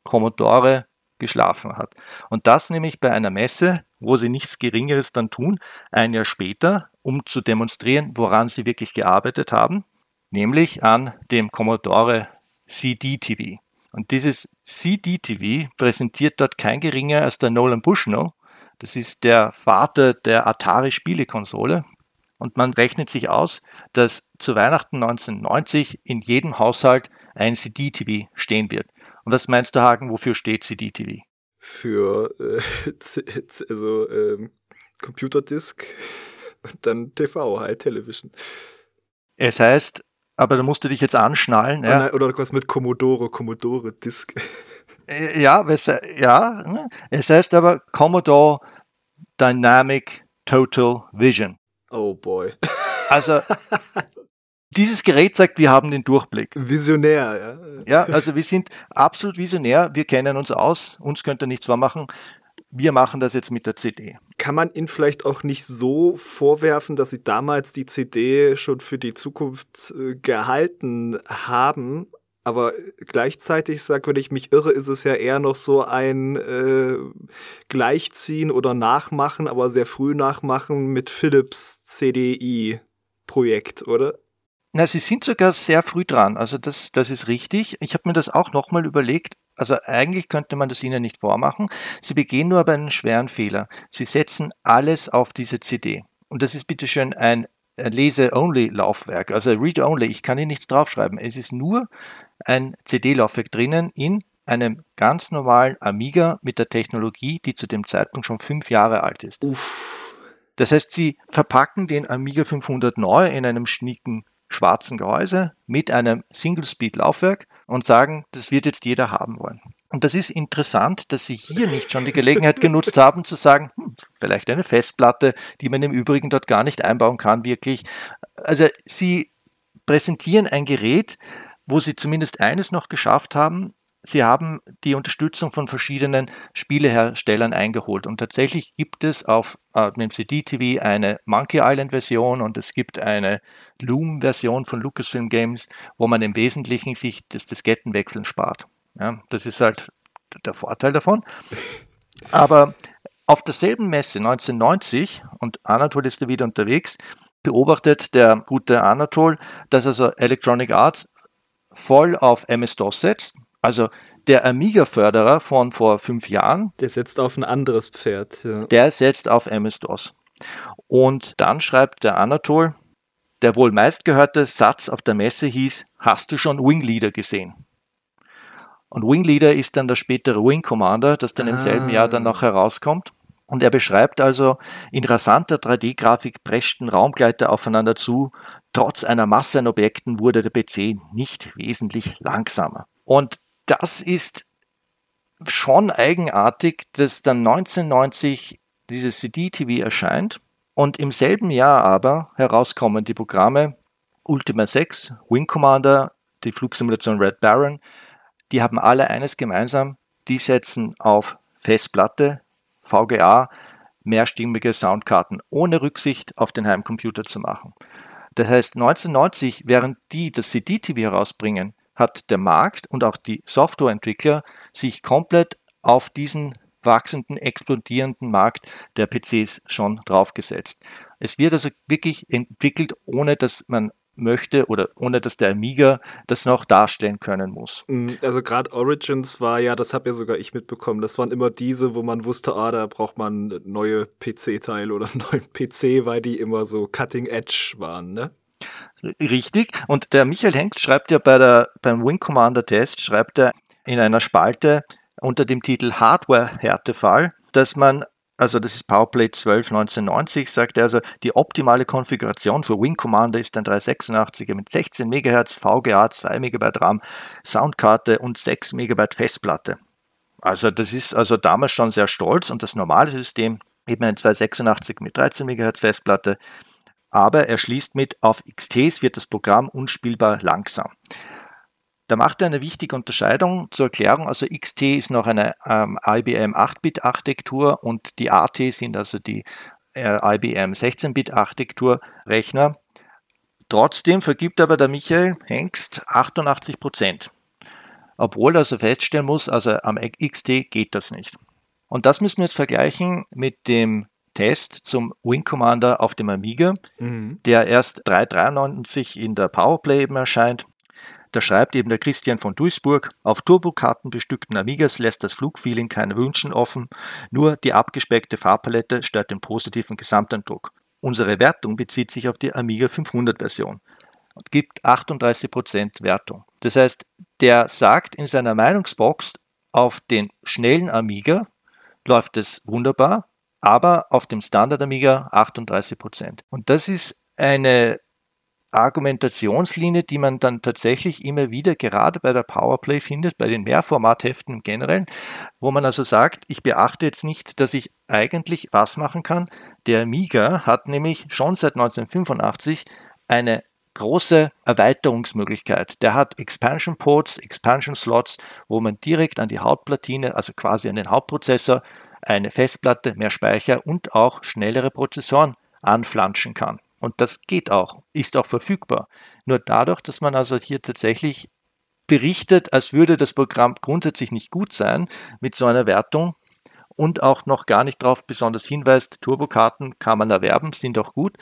Commodore geschlafen hat. Und das nämlich bei einer Messe, wo sie nichts Geringeres dann tun, ein Jahr später, um zu demonstrieren, woran sie wirklich gearbeitet haben, nämlich an dem Commodore CD-TV. Und dieses CD-TV präsentiert dort kein geringer als der Nolan Bushnell. Das ist der Vater der Atari-Spielekonsole. Und man rechnet sich aus, dass zu Weihnachten 1990 in jedem Haushalt ein CD-TV stehen wird. Und was meinst du, Hagen, wofür steht CD-TV? Für äh, also, ähm, Computerdisk und dann TV, High Television. Es heißt, aber da musst du dich jetzt anschnallen. Ja. Nein, oder was mit Commodore, Commodore Disk. Äh, ja, ja, ne? es heißt aber Commodore Dynamic Total Vision. Oh boy. Also dieses Gerät sagt, wir haben den Durchblick. Visionär, ja. Ja, also wir sind absolut visionär, wir kennen uns aus, uns könnt ihr nichts vormachen. Wir machen das jetzt mit der CD. Kann man ihnen vielleicht auch nicht so vorwerfen, dass sie damals die CD schon für die Zukunft äh, gehalten haben, aber gleichzeitig, sag, wenn ich mich irre, ist es ja eher noch so ein äh, Gleichziehen oder Nachmachen, aber sehr früh Nachmachen mit Philips CDI-Projekt, oder? Na, sie sind sogar sehr früh dran. Also das, das ist richtig. Ich habe mir das auch nochmal überlegt. Also eigentlich könnte man das ihnen nicht vormachen. Sie begehen nur aber einen schweren Fehler. Sie setzen alles auf diese CD. Und das ist bitteschön ein Lese-Only-Laufwerk, also Read-Only. Ich kann hier nichts draufschreiben. Es ist nur ein CD-Laufwerk drinnen in einem ganz normalen Amiga mit der Technologie, die zu dem Zeitpunkt schon fünf Jahre alt ist. Uff. Das heißt, sie verpacken den Amiga 500 neu in einem schnieken schwarzen Gehäuse mit einem Single-Speed-Laufwerk und sagen, das wird jetzt jeder haben wollen. Und das ist interessant, dass Sie hier nicht schon die Gelegenheit genutzt haben, zu sagen, hm, vielleicht eine Festplatte, die man im Übrigen dort gar nicht einbauen kann, wirklich. Also Sie präsentieren ein Gerät, wo Sie zumindest eines noch geschafft haben, Sie haben die Unterstützung von verschiedenen Spieleherstellern eingeholt und tatsächlich gibt es auf äh, dem CD-TV eine Monkey Island-Version und es gibt eine Loom-Version von Lucasfilm Games, wo man im Wesentlichen sich das Diskettenwechseln spart. Ja, das ist halt der Vorteil davon. Aber auf derselben Messe 1990, und Anatol ist da wieder unterwegs, beobachtet der gute Anatol, dass also Electronic Arts voll auf MS-DOS setzt also der Amiga-Förderer von vor fünf Jahren. Der setzt auf ein anderes Pferd. Ja. Der setzt auf MS-DOS. Und dann schreibt der Anatol, der wohl meistgehörte Satz auf der Messe hieß, hast du schon Wing Leader gesehen? Und Wing Leader ist dann der spätere Wing Commander, das dann ah. im selben Jahr dann noch herauskommt. Und er beschreibt also, in rasanter 3D-Grafik preschten Raumgleiter aufeinander zu. Trotz einer Masse an Objekten wurde der PC nicht wesentlich langsamer. Und das ist schon eigenartig, dass dann 1990 dieses CD-TV erscheint und im selben Jahr aber herauskommen die Programme Ultima 6, Wing Commander, die Flugsimulation Red Baron. Die haben alle eines gemeinsam, die setzen auf Festplatte, VGA, mehrstimmige Soundkarten, ohne Rücksicht auf den Heimcomputer zu machen. Das heißt, 1990, während die das CD-TV herausbringen, hat der Markt und auch die Softwareentwickler sich komplett auf diesen wachsenden, explodierenden Markt der PCs schon draufgesetzt. Es wird also wirklich entwickelt, ohne dass man möchte oder ohne dass der Amiga das noch darstellen können muss. Mm, also gerade Origins war ja, das habe ja sogar ich mitbekommen, das waren immer diese, wo man wusste, ah, da braucht man neue PC-Teile oder einen neuen PC, weil die immer so cutting edge waren, ne? Richtig. Und der Michael Hengst schreibt ja bei der, beim Wing Commander Test, schreibt er in einer Spalte unter dem Titel Hardware-Härtefall, dass man also das ist PowerPlay 12 1990, sagt er also, die optimale Konfiguration für Wing Commander ist ein 386er mit 16 MHz VGA, 2 MB RAM, Soundkarte und 6 MB Festplatte. Also das ist also damals schon sehr stolz und das normale System eben ein 286 mit 13 MHz Festplatte, aber er schließt mit, auf XTs wird das Programm unspielbar langsam. Da macht er eine wichtige Unterscheidung zur Erklärung. Also XT ist noch eine ähm, IBM 8-Bit-Architektur und die AT sind also die äh, IBM 16-Bit-Architektur-Rechner. Trotzdem vergibt aber der Michael Hengst 88 Prozent. Obwohl er also feststellen muss, also am XT geht das nicht. Und das müssen wir jetzt vergleichen mit dem Test zum Wing Commander auf dem Amiga, mhm. der erst 393 in der Powerplay eben erscheint da schreibt eben der Christian von Duisburg, auf Turbokarten bestückten Amigas lässt das Flugfeeling keine Wünschen offen, nur die abgespeckte Farbpalette stört den positiven Gesamteindruck. Unsere Wertung bezieht sich auf die Amiga 500 Version und gibt 38% Wertung. Das heißt, der sagt in seiner Meinungsbox, auf den schnellen Amiga läuft es wunderbar, aber auf dem Standard Amiga 38%. Und das ist eine Argumentationslinie, die man dann tatsächlich immer wieder gerade bei der Powerplay findet, bei den Mehrformatheften im Generellen, wo man also sagt, ich beachte jetzt nicht, dass ich eigentlich was machen kann. Der Amiga hat nämlich schon seit 1985 eine große Erweiterungsmöglichkeit. Der hat Expansion Ports, Expansion Slots, wo man direkt an die Hauptplatine, also quasi an den Hauptprozessor, eine Festplatte, mehr Speicher und auch schnellere Prozessoren anflanschen kann. Und das geht auch, ist auch verfügbar. Nur dadurch, dass man also hier tatsächlich berichtet, als würde das Programm grundsätzlich nicht gut sein mit so einer Wertung und auch noch gar nicht darauf besonders hinweist, Turbokarten kann man erwerben, sind auch gut,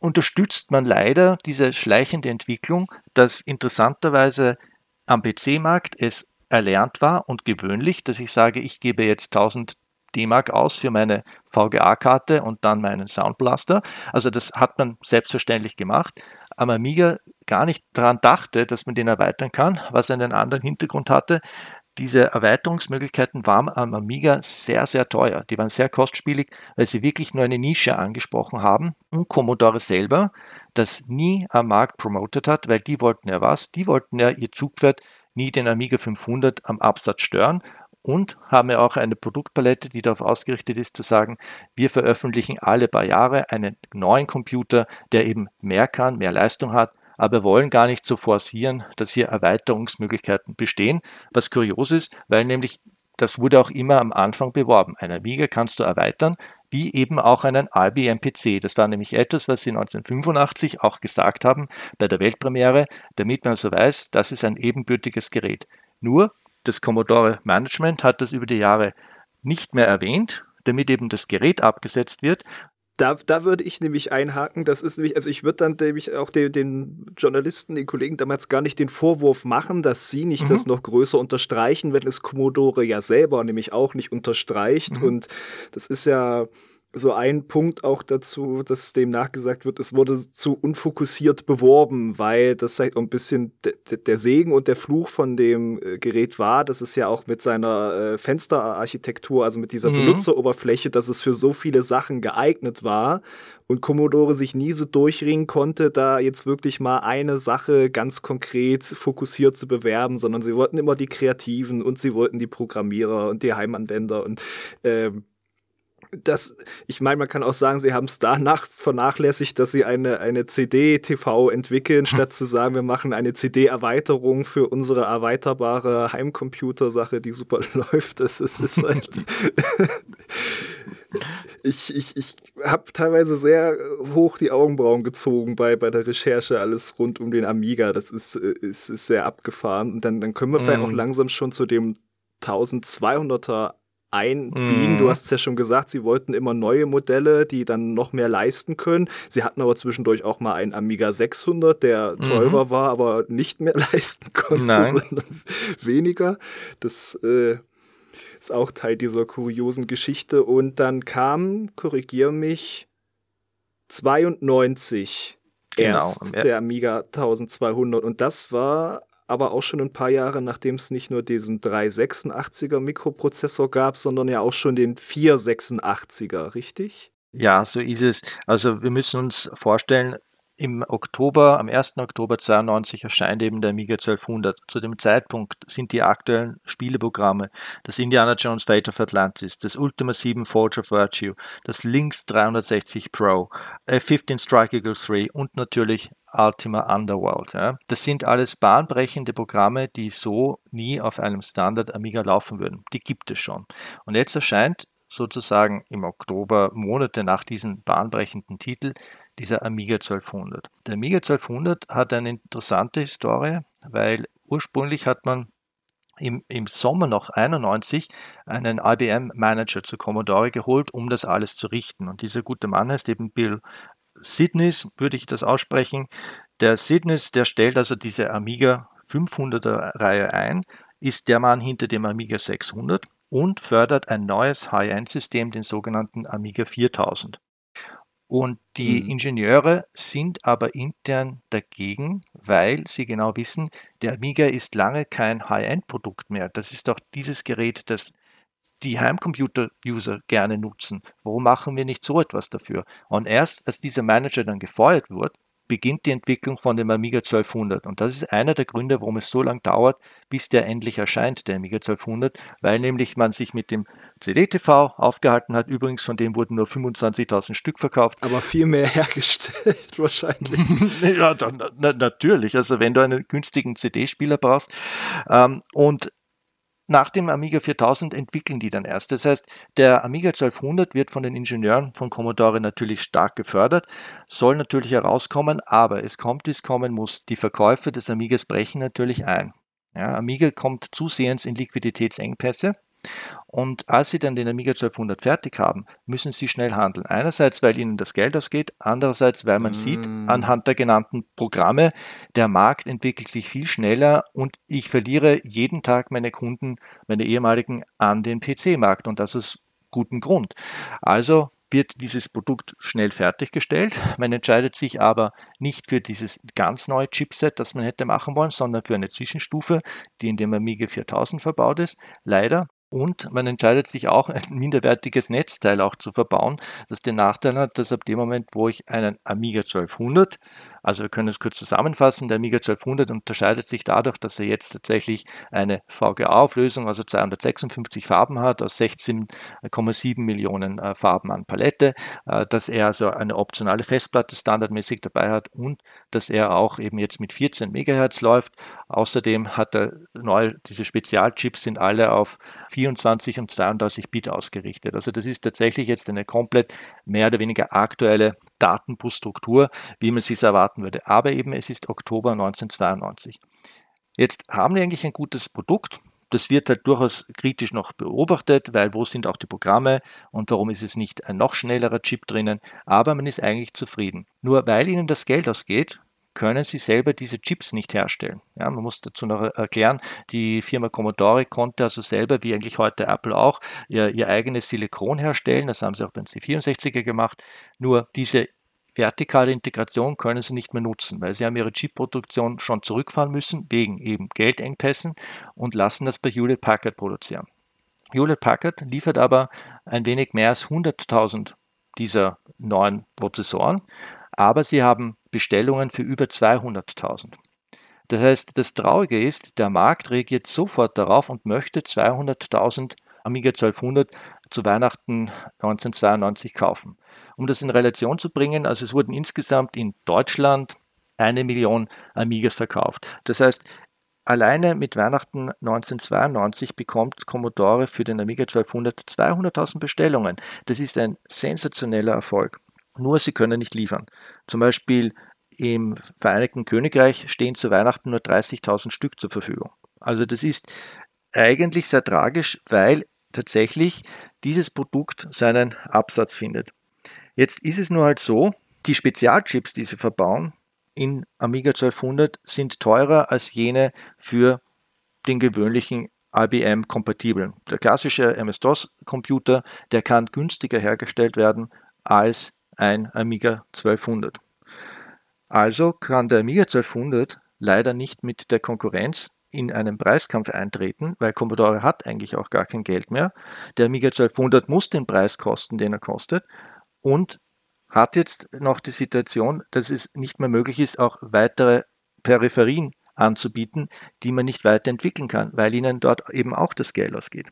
unterstützt man leider diese schleichende Entwicklung, dass interessanterweise am PC-Markt es erlernt war und gewöhnlich, dass ich sage, ich gebe jetzt 1000 D-Mark aus für meine VGA-Karte und dann meinen Soundblaster. Also das hat man selbstverständlich gemacht. Am Amiga gar nicht daran dachte, dass man den erweitern kann, was einen anderen Hintergrund hatte. Diese Erweiterungsmöglichkeiten waren am Amiga sehr, sehr teuer. Die waren sehr kostspielig, weil sie wirklich nur eine Nische angesprochen haben. Und Commodore selber das nie am Markt promotet hat, weil die wollten ja was? Die wollten ja ihr Zugpferd nie den Amiga 500 am Absatz stören und haben ja auch eine Produktpalette, die darauf ausgerichtet ist, zu sagen, wir veröffentlichen alle paar Jahre einen neuen Computer, der eben mehr kann, mehr Leistung hat, aber wollen gar nicht so forcieren, dass hier Erweiterungsmöglichkeiten bestehen, was kurios ist, weil nämlich das wurde auch immer am Anfang beworben. Ein Amiga kannst du erweitern, wie eben auch einen IBM PC. Das war nämlich etwas, was sie 1985 auch gesagt haben bei der Weltpremiere, damit man so weiß, das ist ein ebenbürtiges Gerät. Nur das Commodore Management hat das über die Jahre nicht mehr erwähnt, damit eben das Gerät abgesetzt wird. Da, da würde ich nämlich einhaken, das ist nämlich, also ich würde dann nämlich auch den, den, Journalisten, den Kollegen damals gar nicht den Vorwurf machen, dass sie nicht mhm. das noch größer unterstreichen, wenn es Commodore ja selber nämlich auch nicht unterstreicht. Mhm. Und das ist ja, so ein Punkt auch dazu, dass dem nachgesagt wird, es wurde zu unfokussiert beworben, weil das halt ein bisschen der Segen und der Fluch von dem äh, Gerät war, dass es ja auch mit seiner äh, Fensterarchitektur, also mit dieser mhm. Benutzeroberfläche, dass es für so viele Sachen geeignet war und Commodore sich nie so durchringen konnte, da jetzt wirklich mal eine Sache ganz konkret fokussiert zu bewerben, sondern sie wollten immer die Kreativen und sie wollten die Programmierer und die Heimanwender und ähm, das, ich meine, man kann auch sagen, sie haben es danach vernachlässigt, dass sie eine, eine CD-TV entwickeln, statt zu sagen, wir machen eine CD-Erweiterung für unsere erweiterbare Heimcomputer-Sache, die super läuft. Das ist, ist halt ich ich, ich habe teilweise sehr hoch die Augenbrauen gezogen bei, bei der Recherche, alles rund um den Amiga. Das ist, ist, ist sehr abgefahren. Und dann, dann können wir vielleicht mm. auch langsam schon zu dem 1200er einbiegen. Mm. Du hast es ja schon gesagt, sie wollten immer neue Modelle, die dann noch mehr leisten können. Sie hatten aber zwischendurch auch mal einen Amiga 600, der mhm. teurer mm. war, aber nicht mehr leisten konnte, Nein. sondern weniger. Das äh, ist auch Teil dieser kuriosen Geschichte. Und dann kam, korrigier mich, 92 genau. erst der Amiga 1200. Und das war aber auch schon ein paar Jahre, nachdem es nicht nur diesen 386er Mikroprozessor gab, sondern ja auch schon den 486er, richtig? Ja, so ist es. Also wir müssen uns vorstellen, im Oktober, am 1. Oktober 92 erscheint eben der Amiga 1200. Zu dem Zeitpunkt sind die aktuellen Spieleprogramme das Indiana Jones Fate of Atlantis, das Ultima 7 Forge of Virtue, das Lynx 360 Pro, F-15 Strike Eagle 3 und natürlich Ultima Underworld. Ja. Das sind alles bahnbrechende Programme, die so nie auf einem Standard Amiga laufen würden. Die gibt es schon. Und jetzt erscheint sozusagen im Oktober, Monate nach diesem bahnbrechenden Titel, dieser Amiga 1200. Der Amiga 1200 hat eine interessante Historie, weil ursprünglich hat man im, im Sommer noch 91 einen IBM Manager zu Commodore geholt, um das alles zu richten. Und dieser gute Mann heißt eben Bill Sidneys, würde ich das aussprechen. Der Sidneys, der stellt also diese Amiga 500er Reihe ein, ist der Mann hinter dem Amiga 600 und fördert ein neues High-End-System, den sogenannten Amiga 4000. Und die mhm. Ingenieure sind aber intern dagegen, weil sie genau wissen, der Amiga ist lange kein High-End-Produkt mehr. Das ist doch dieses Gerät, das die Heimcomputer-User gerne nutzen. Warum machen wir nicht so etwas dafür? Und erst als dieser Manager dann gefeuert wird, beginnt die Entwicklung von dem Amiga 1200. Und das ist einer der Gründe, warum es so lange dauert, bis der endlich erscheint, der Amiga 1200, weil nämlich man sich mit dem CD-TV aufgehalten hat. Übrigens, von dem wurden nur 25.000 Stück verkauft. Aber viel mehr hergestellt wahrscheinlich. ja, dann, na, natürlich. Also wenn du einen günstigen CD-Spieler brauchst. Ähm, und nach dem Amiga 4000 entwickeln die dann erst. Das heißt, der Amiga 1200 wird von den Ingenieuren von Commodore natürlich stark gefördert, soll natürlich herauskommen, aber es kommt, wie es kommen muss. Die Verkäufe des Amigas brechen natürlich ein. Ja, Amiga kommt zusehends in Liquiditätsengpässe. Und als Sie dann den Amiga 1200 fertig haben, müssen Sie schnell handeln. Einerseits, weil Ihnen das Geld ausgeht, andererseits, weil man mm. sieht anhand der genannten Programme, der Markt entwickelt sich viel schneller und ich verliere jeden Tag meine Kunden, meine ehemaligen, an den PC-Markt und das ist guten Grund. Also wird dieses Produkt schnell fertiggestellt. Man entscheidet sich aber nicht für dieses ganz neue Chipset, das man hätte machen wollen, sondern für eine Zwischenstufe, die in dem Amiga 4000 verbaut ist. Leider und man entscheidet sich auch, ein minderwertiges Netzteil auch zu verbauen, das den Nachteil hat, dass ab dem Moment, wo ich einen Amiga 1200 also wir können es kurz zusammenfassen. Der Amiga 1200 unterscheidet sich dadurch, dass er jetzt tatsächlich eine VGA-Auflösung, also 256 Farben hat, aus 16,7 Millionen äh, Farben an Palette, äh, dass er also eine optionale Festplatte standardmäßig dabei hat und dass er auch eben jetzt mit 14 MHz läuft. Außerdem hat er neu, diese Spezialchips sind alle auf 24 und 32 Bit ausgerichtet. Also das ist tatsächlich jetzt eine komplett mehr oder weniger aktuelle Datenbusstruktur, wie man es erwarten würde. Aber eben, es ist Oktober 1992. Jetzt haben wir eigentlich ein gutes Produkt. Das wird halt durchaus kritisch noch beobachtet, weil wo sind auch die Programme und warum ist es nicht ein noch schnellerer Chip drinnen. Aber man ist eigentlich zufrieden. Nur weil ihnen das Geld ausgeht, können sie selber diese Chips nicht herstellen. Ja, man muss dazu noch erklären, die Firma Commodore konnte also selber, wie eigentlich heute Apple auch, ihr, ihr eigenes Silikon herstellen. Das haben sie auch beim C64er gemacht. Nur diese vertikale Integration können sie nicht mehr nutzen, weil sie haben ihre Chip-Produktion schon zurückfahren müssen, wegen eben Geldengpässen und lassen das bei Hewlett Packard produzieren. Hewlett Packard liefert aber ein wenig mehr als 100.000 dieser neuen Prozessoren, aber sie haben Bestellungen für über 200.000. Das heißt, das Traurige ist, der Markt reagiert sofort darauf und möchte 200.000 Amiga 1200 zu Weihnachten 1992 kaufen. Um das in Relation zu bringen, also es wurden insgesamt in Deutschland eine Million Amigas verkauft. Das heißt, alleine mit Weihnachten 1992 bekommt Commodore für den Amiga 1200 200.000 Bestellungen. Das ist ein sensationeller Erfolg. Nur sie können nicht liefern. Zum Beispiel im Vereinigten Königreich stehen zu Weihnachten nur 30.000 Stück zur Verfügung. Also das ist eigentlich sehr tragisch, weil tatsächlich dieses Produkt seinen Absatz findet. Jetzt ist es nur halt so, die Spezialchips, die sie verbauen in Amiga 1200, sind teurer als jene für den gewöhnlichen IBM-kompatiblen. Der klassische MS-DOS-Computer, der kann günstiger hergestellt werden als ein Amiga 1200. Also kann der Amiga 1200 leider nicht mit der Konkurrenz in einen Preiskampf eintreten, weil Commodore hat eigentlich auch gar kein Geld mehr. Der Amiga 1200 muss den Preis kosten, den er kostet und hat jetzt noch die Situation, dass es nicht mehr möglich ist, auch weitere Peripherien anzubieten, die man nicht weiterentwickeln kann, weil ihnen dort eben auch das Geld ausgeht.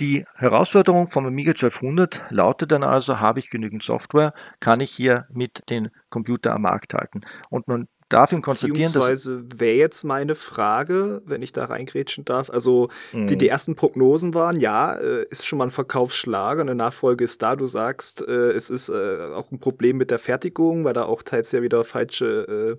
Die Herausforderung vom Amiga 1200 lautet dann also, habe ich genügend Software, kann ich hier mit den Computer am Markt halten. Und nun darf ihm konstatieren, dass. wäre jetzt meine Frage, wenn ich da reingrätschen darf. Also, mhm. die, die ersten Prognosen waren, ja, äh, ist schon mal ein Verkaufsschlager, eine Nachfolge ist da. Du sagst, äh, es ist äh, auch ein Problem mit der Fertigung, weil da auch teils ja wieder falsche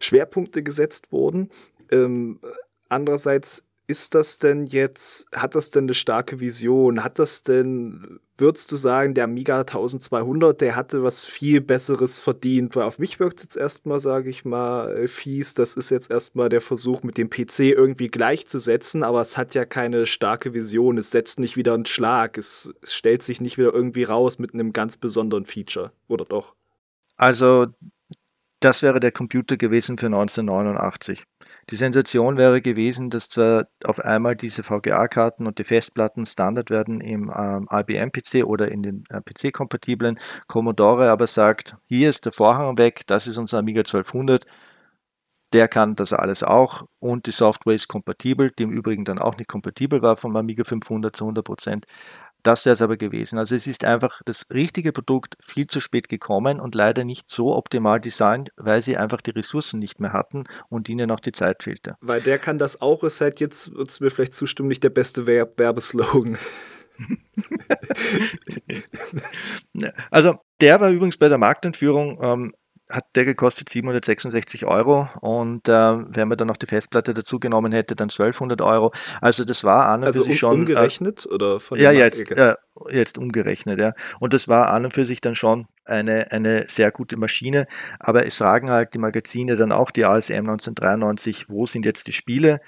Schwerpunkte gesetzt wurden. Ähm, andererseits ist das denn jetzt, hat das denn eine starke Vision? Hat das denn, würdest du sagen, der Amiga 1200, der hatte was viel Besseres verdient? Weil auf mich wirkt es jetzt erstmal, sage ich mal, äh, fies. Das ist jetzt erstmal der Versuch, mit dem PC irgendwie gleichzusetzen, aber es hat ja keine starke Vision. Es setzt nicht wieder einen Schlag. Es, es stellt sich nicht wieder irgendwie raus mit einem ganz besonderen Feature. Oder doch? Also, das wäre der Computer gewesen für 1989. Die Sensation wäre gewesen, dass zwar auf einmal diese VGA-Karten und die Festplatten Standard werden im ähm, IBM-PC oder in den äh, PC-kompatiblen. Commodore aber sagt, hier ist der Vorhang weg, das ist unser Amiga 1200, der kann das alles auch und die Software ist kompatibel, die im Übrigen dann auch nicht kompatibel war vom Amiga 500 zu 100 Prozent. Das wäre es aber gewesen. Also es ist einfach das richtige Produkt viel zu spät gekommen und leider nicht so optimal designt, weil sie einfach die Ressourcen nicht mehr hatten und ihnen auch die Zeit fehlte. Weil der kann das auch, ist halt jetzt, wird es mir vielleicht zustimmen, nicht der beste Werb Werbeslogan. also der war übrigens bei der Marktentführung ähm, hat der gekostet 766 Euro und äh, wenn man dann noch die Festplatte dazu genommen hätte, dann 1200 Euro. Also das war an und also für sich um, schon. Umgerechnet äh, oder von Ja, jetzt, äh, jetzt umgerechnet, ja. Und das war an und für sich dann schon eine, eine sehr gute Maschine. Aber es fragen halt die Magazine dann auch, die ASM 1993, wo sind jetzt die Spiele?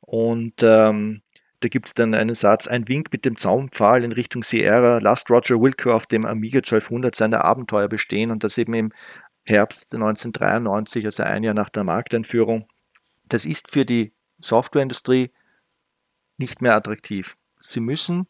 Und ähm, da gibt es dann einen Satz, ein Wink mit dem Zaumpfahl in Richtung Sierra, lasst Roger Wilco auf dem Amiga 1200 seine Abenteuer bestehen und das eben im Herbst 1993, also ein Jahr nach der Markteinführung. Das ist für die Softwareindustrie nicht mehr attraktiv. Sie müssen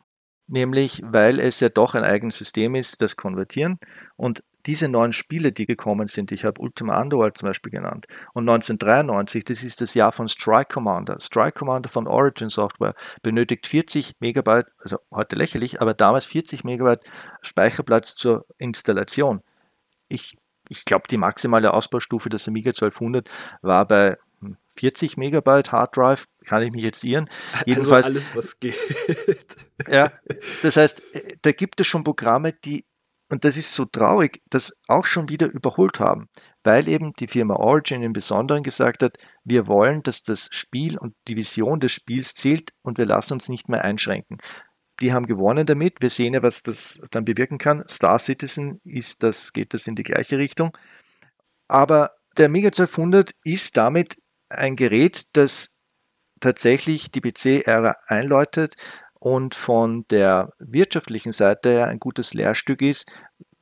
nämlich, weil es ja doch ein eigenes System ist, das konvertieren. Und diese neuen Spiele, die gekommen sind, ich habe Ultima Underworld zum Beispiel genannt, und 1993, das ist das Jahr von Strike Commander. Strike Commander von Origin Software benötigt 40 Megabyte, also heute lächerlich, aber damals 40 Megabyte Speicherplatz zur Installation. Ich ich glaube, die maximale Ausbaustufe des Amiga 1200 war bei 40 Megabyte Hard Drive, kann ich mich jetzt irren. Also Jedenfalls, also alles, was geht. ja, das heißt, da gibt es schon Programme, die, und das ist so traurig, das auch schon wieder überholt haben, weil eben die Firma Origin im Besonderen gesagt hat, wir wollen, dass das Spiel und die Vision des Spiels zählt und wir lassen uns nicht mehr einschränken die haben gewonnen damit. Wir sehen ja, was das dann bewirken kann. Star Citizen ist das, geht das in die gleiche Richtung. Aber der Amiga 1200 ist damit ein Gerät, das tatsächlich die PC-Ära einläutet und von der wirtschaftlichen Seite her ein gutes Lehrstück ist,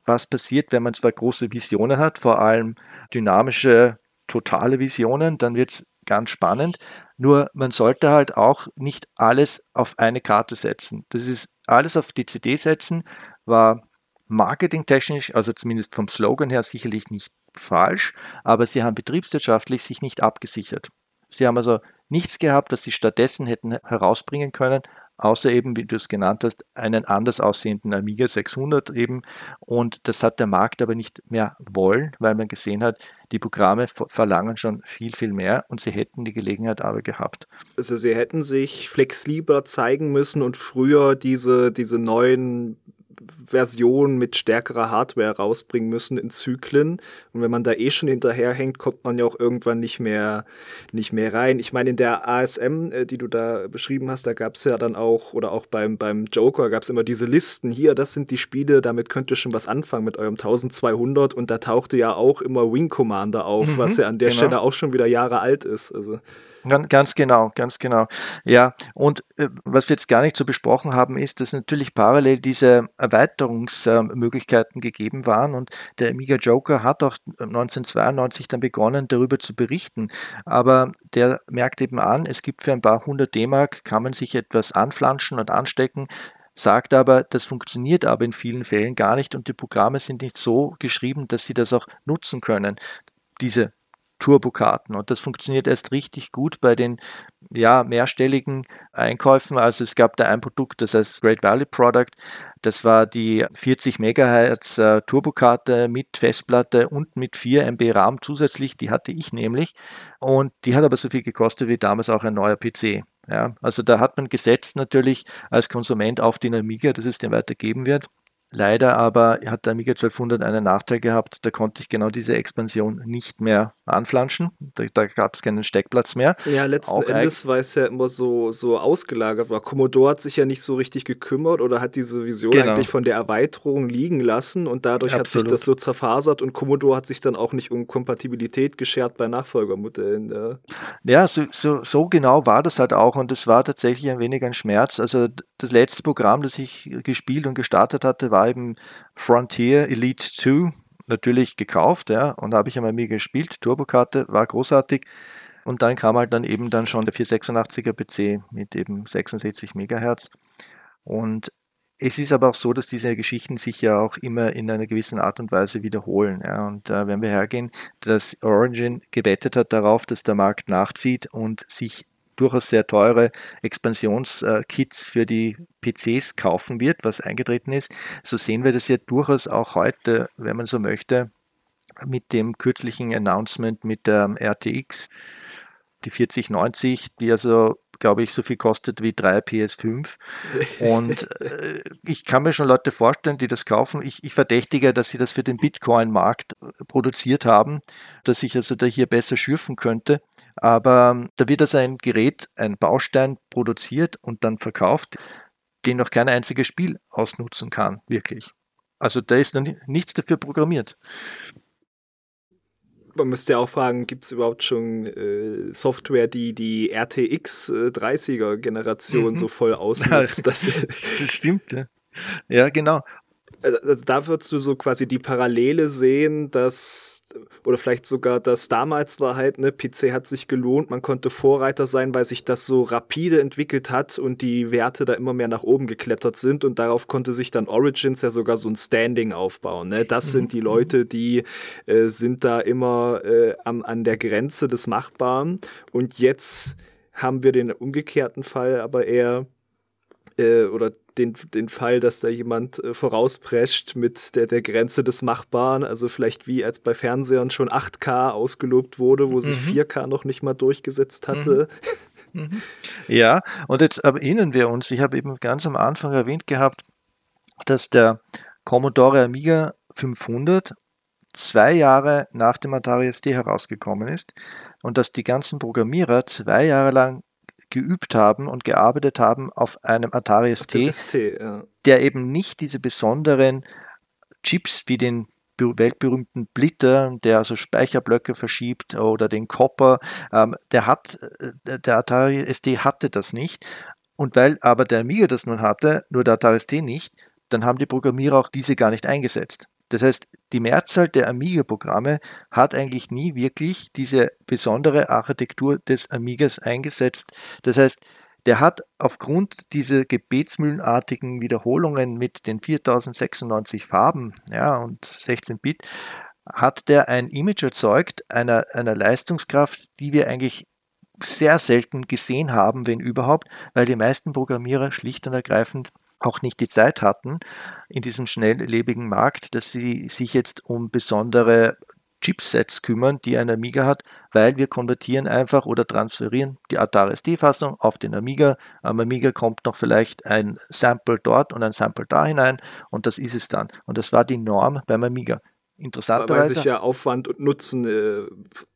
was passiert, wenn man zwar große Visionen hat, vor allem dynamische, totale Visionen, dann wird es ganz spannend. Nur man sollte halt auch nicht alles auf eine Karte setzen. Das ist alles auf die CD setzen, war marketingtechnisch, also zumindest vom Slogan her sicherlich nicht falsch, aber sie haben betriebswirtschaftlich sich nicht abgesichert. Sie haben also nichts gehabt, das sie stattdessen hätten herausbringen können, außer eben, wie du es genannt hast, einen anders aussehenden Amiga 600 eben. Und das hat der Markt aber nicht mehr wollen, weil man gesehen hat, die Programme verlangen schon viel, viel mehr und sie hätten die Gelegenheit aber gehabt. Also sie hätten sich flexibler zeigen müssen und früher diese, diese neuen Version mit stärkerer Hardware rausbringen müssen in Zyklen. Und wenn man da eh schon hinterherhängt, kommt man ja auch irgendwann nicht mehr, nicht mehr rein. Ich meine, in der ASM, äh, die du da beschrieben hast, da gab es ja dann auch, oder auch beim, beim Joker gab es immer diese Listen. Hier, das sind die Spiele, damit könnt ihr schon was anfangen mit eurem 1200. Und da tauchte ja auch immer Wing Commander auf, mhm, was ja an der genau. Stelle auch schon wieder Jahre alt ist. Also. Ganz genau, ganz genau. Ja, und äh, was wir jetzt gar nicht so besprochen haben, ist, dass natürlich parallel diese Erweiterungsmöglichkeiten gegeben waren und der Amiga Joker hat auch 1992 dann begonnen, darüber zu berichten. Aber der merkt eben an, es gibt für ein paar hundert D-Mark, kann man sich etwas anflanschen und anstecken, sagt aber, das funktioniert aber in vielen Fällen gar nicht und die Programme sind nicht so geschrieben, dass sie das auch nutzen können, diese Turbokarten. Und das funktioniert erst richtig gut bei den ja, mehrstelligen Einkäufen. Also es gab da ein Produkt, das heißt Great Valley Product. Das war die 40 MHz äh, Turbokarte mit Festplatte und mit 4 MB RAM zusätzlich. Die hatte ich nämlich. Und die hat aber so viel gekostet wie damals auch ein neuer PC. Ja, also da hat man gesetzt natürlich als Konsument auf den Amiga, dass es den weitergeben wird. Leider aber hat der Amiga 1200 einen Nachteil gehabt, da konnte ich genau diese Expansion nicht mehr anflanschen. Da, da gab es keinen Steckplatz mehr. Ja, letzten Auch Endes war es ja immer so, so ausgelagert. War. Commodore hat sich ja nicht so richtig gekümmert oder hat diese Vision genau. eigentlich von der Erweiterung liegen lassen und dadurch Absolut. hat sich das so zerfasert und Commodore hat sich dann auch nicht um Kompatibilität geschert bei Nachfolgermodellen. Ja, ja so, so, so genau war das halt auch und es war tatsächlich ein wenig ein Schmerz. Also das letzte Programm, das ich gespielt und gestartet hatte, war eben Frontier Elite 2, natürlich gekauft, ja, und habe ich einmal mir gespielt, Turbokarte, war großartig. Und dann kam halt dann eben dann schon der 486er PC mit eben 66 MHz. Und es ist aber auch so, dass diese Geschichten sich ja auch immer in einer gewissen Art und Weise wiederholen. Ja. Und äh, wenn wir hergehen, dass Origin gewettet hat darauf, dass der Markt nachzieht und sich durchaus sehr teure Expansionskits für die PCs kaufen wird, was eingetreten ist, so sehen wir das ja durchaus auch heute, wenn man so möchte, mit dem kürzlichen Announcement mit der RTX, die 4090, die also glaube ich, so viel kostet wie drei PS5. Und äh, ich kann mir schon Leute vorstellen, die das kaufen. Ich, ich verdächtige, dass sie das für den Bitcoin-Markt äh, produziert haben, dass ich also da hier besser schürfen könnte. Aber ähm, da wird also ein Gerät, ein Baustein produziert und dann verkauft, den noch kein einziges Spiel ausnutzen kann, wirklich. Also da ist nichts dafür programmiert. Man müsste ja auch fragen, gibt es überhaupt schon äh, Software, die die RTX äh, 30er Generation mhm. so voll ausnutzt? das, das stimmt, ja. Ja, genau. Also, also da würdest du so quasi die Parallele sehen, dass, oder vielleicht sogar, dass damals war halt, ne, PC hat sich gelohnt, man konnte Vorreiter sein, weil sich das so rapide entwickelt hat und die Werte da immer mehr nach oben geklettert sind und darauf konnte sich dann Origins ja sogar so ein Standing aufbauen. Ne? Das sind die mhm. Leute, die äh, sind da immer äh, am, an der Grenze des Machbaren und jetzt haben wir den umgekehrten Fall aber eher, äh, oder den, den Fall, dass da jemand äh, vorausprescht mit der, der Grenze des Machbaren, also vielleicht wie als bei Fernsehern schon 8K ausgelobt wurde, wo mhm. sich 4K noch nicht mal durchgesetzt hatte. Mhm. Mhm. Ja, und jetzt erinnern wir uns, ich habe eben ganz am Anfang erwähnt gehabt, dass der Commodore Amiga 500 zwei Jahre nach dem Atari ST herausgekommen ist und dass die ganzen Programmierer zwei Jahre lang geübt haben und gearbeitet haben auf einem Atari ST, ST ja. der eben nicht diese besonderen Chips wie den weltberühmten Blitter, der also Speicherblöcke verschiebt oder den Copper, ähm, der hat, äh, der Atari ST hatte das nicht. Und weil aber der Amiga das nun hatte, nur der Atari ST nicht, dann haben die Programmierer auch diese gar nicht eingesetzt. Das heißt, die Mehrzahl der Amiga-Programme hat eigentlich nie wirklich diese besondere Architektur des Amigas eingesetzt. Das heißt, der hat aufgrund dieser gebetsmühlenartigen Wiederholungen mit den 4096 Farben ja, und 16 Bit, hat der ein Image erzeugt einer, einer Leistungskraft, die wir eigentlich sehr selten gesehen haben, wenn überhaupt, weil die meisten Programmierer schlicht und ergreifend auch nicht die Zeit hatten in diesem schnelllebigen Markt, dass sie sich jetzt um besondere Chipsets kümmern, die ein Amiga hat, weil wir konvertieren einfach oder transferieren die Atari ST-Fassung auf den Amiga. Am Amiga kommt noch vielleicht ein Sample dort und ein Sample da hinein und das ist es dann. Und das war die Norm beim Amiga. Interessanterweise. Weil sich ja Aufwand und Nutzen äh,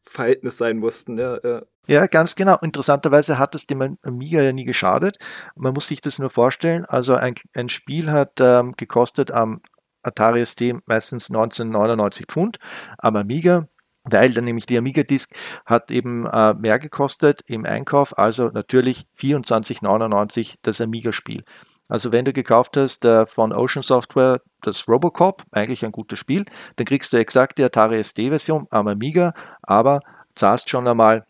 Verhältnis sein mussten. Ja, ja. Ja, ganz genau. Interessanterweise hat es dem Amiga ja nie geschadet. Man muss sich das nur vorstellen. Also ein, ein Spiel hat ähm, gekostet am Atari ST meistens 1999 Pfund, am Amiga weil dann nämlich die Amiga Disk hat eben äh, mehr gekostet im Einkauf, also natürlich 24,99 das Amiga Spiel. Also wenn du gekauft hast äh, von Ocean Software das Robocop, eigentlich ein gutes Spiel, dann kriegst du exakt die Atari SD Version am Amiga, aber zahlst schon einmal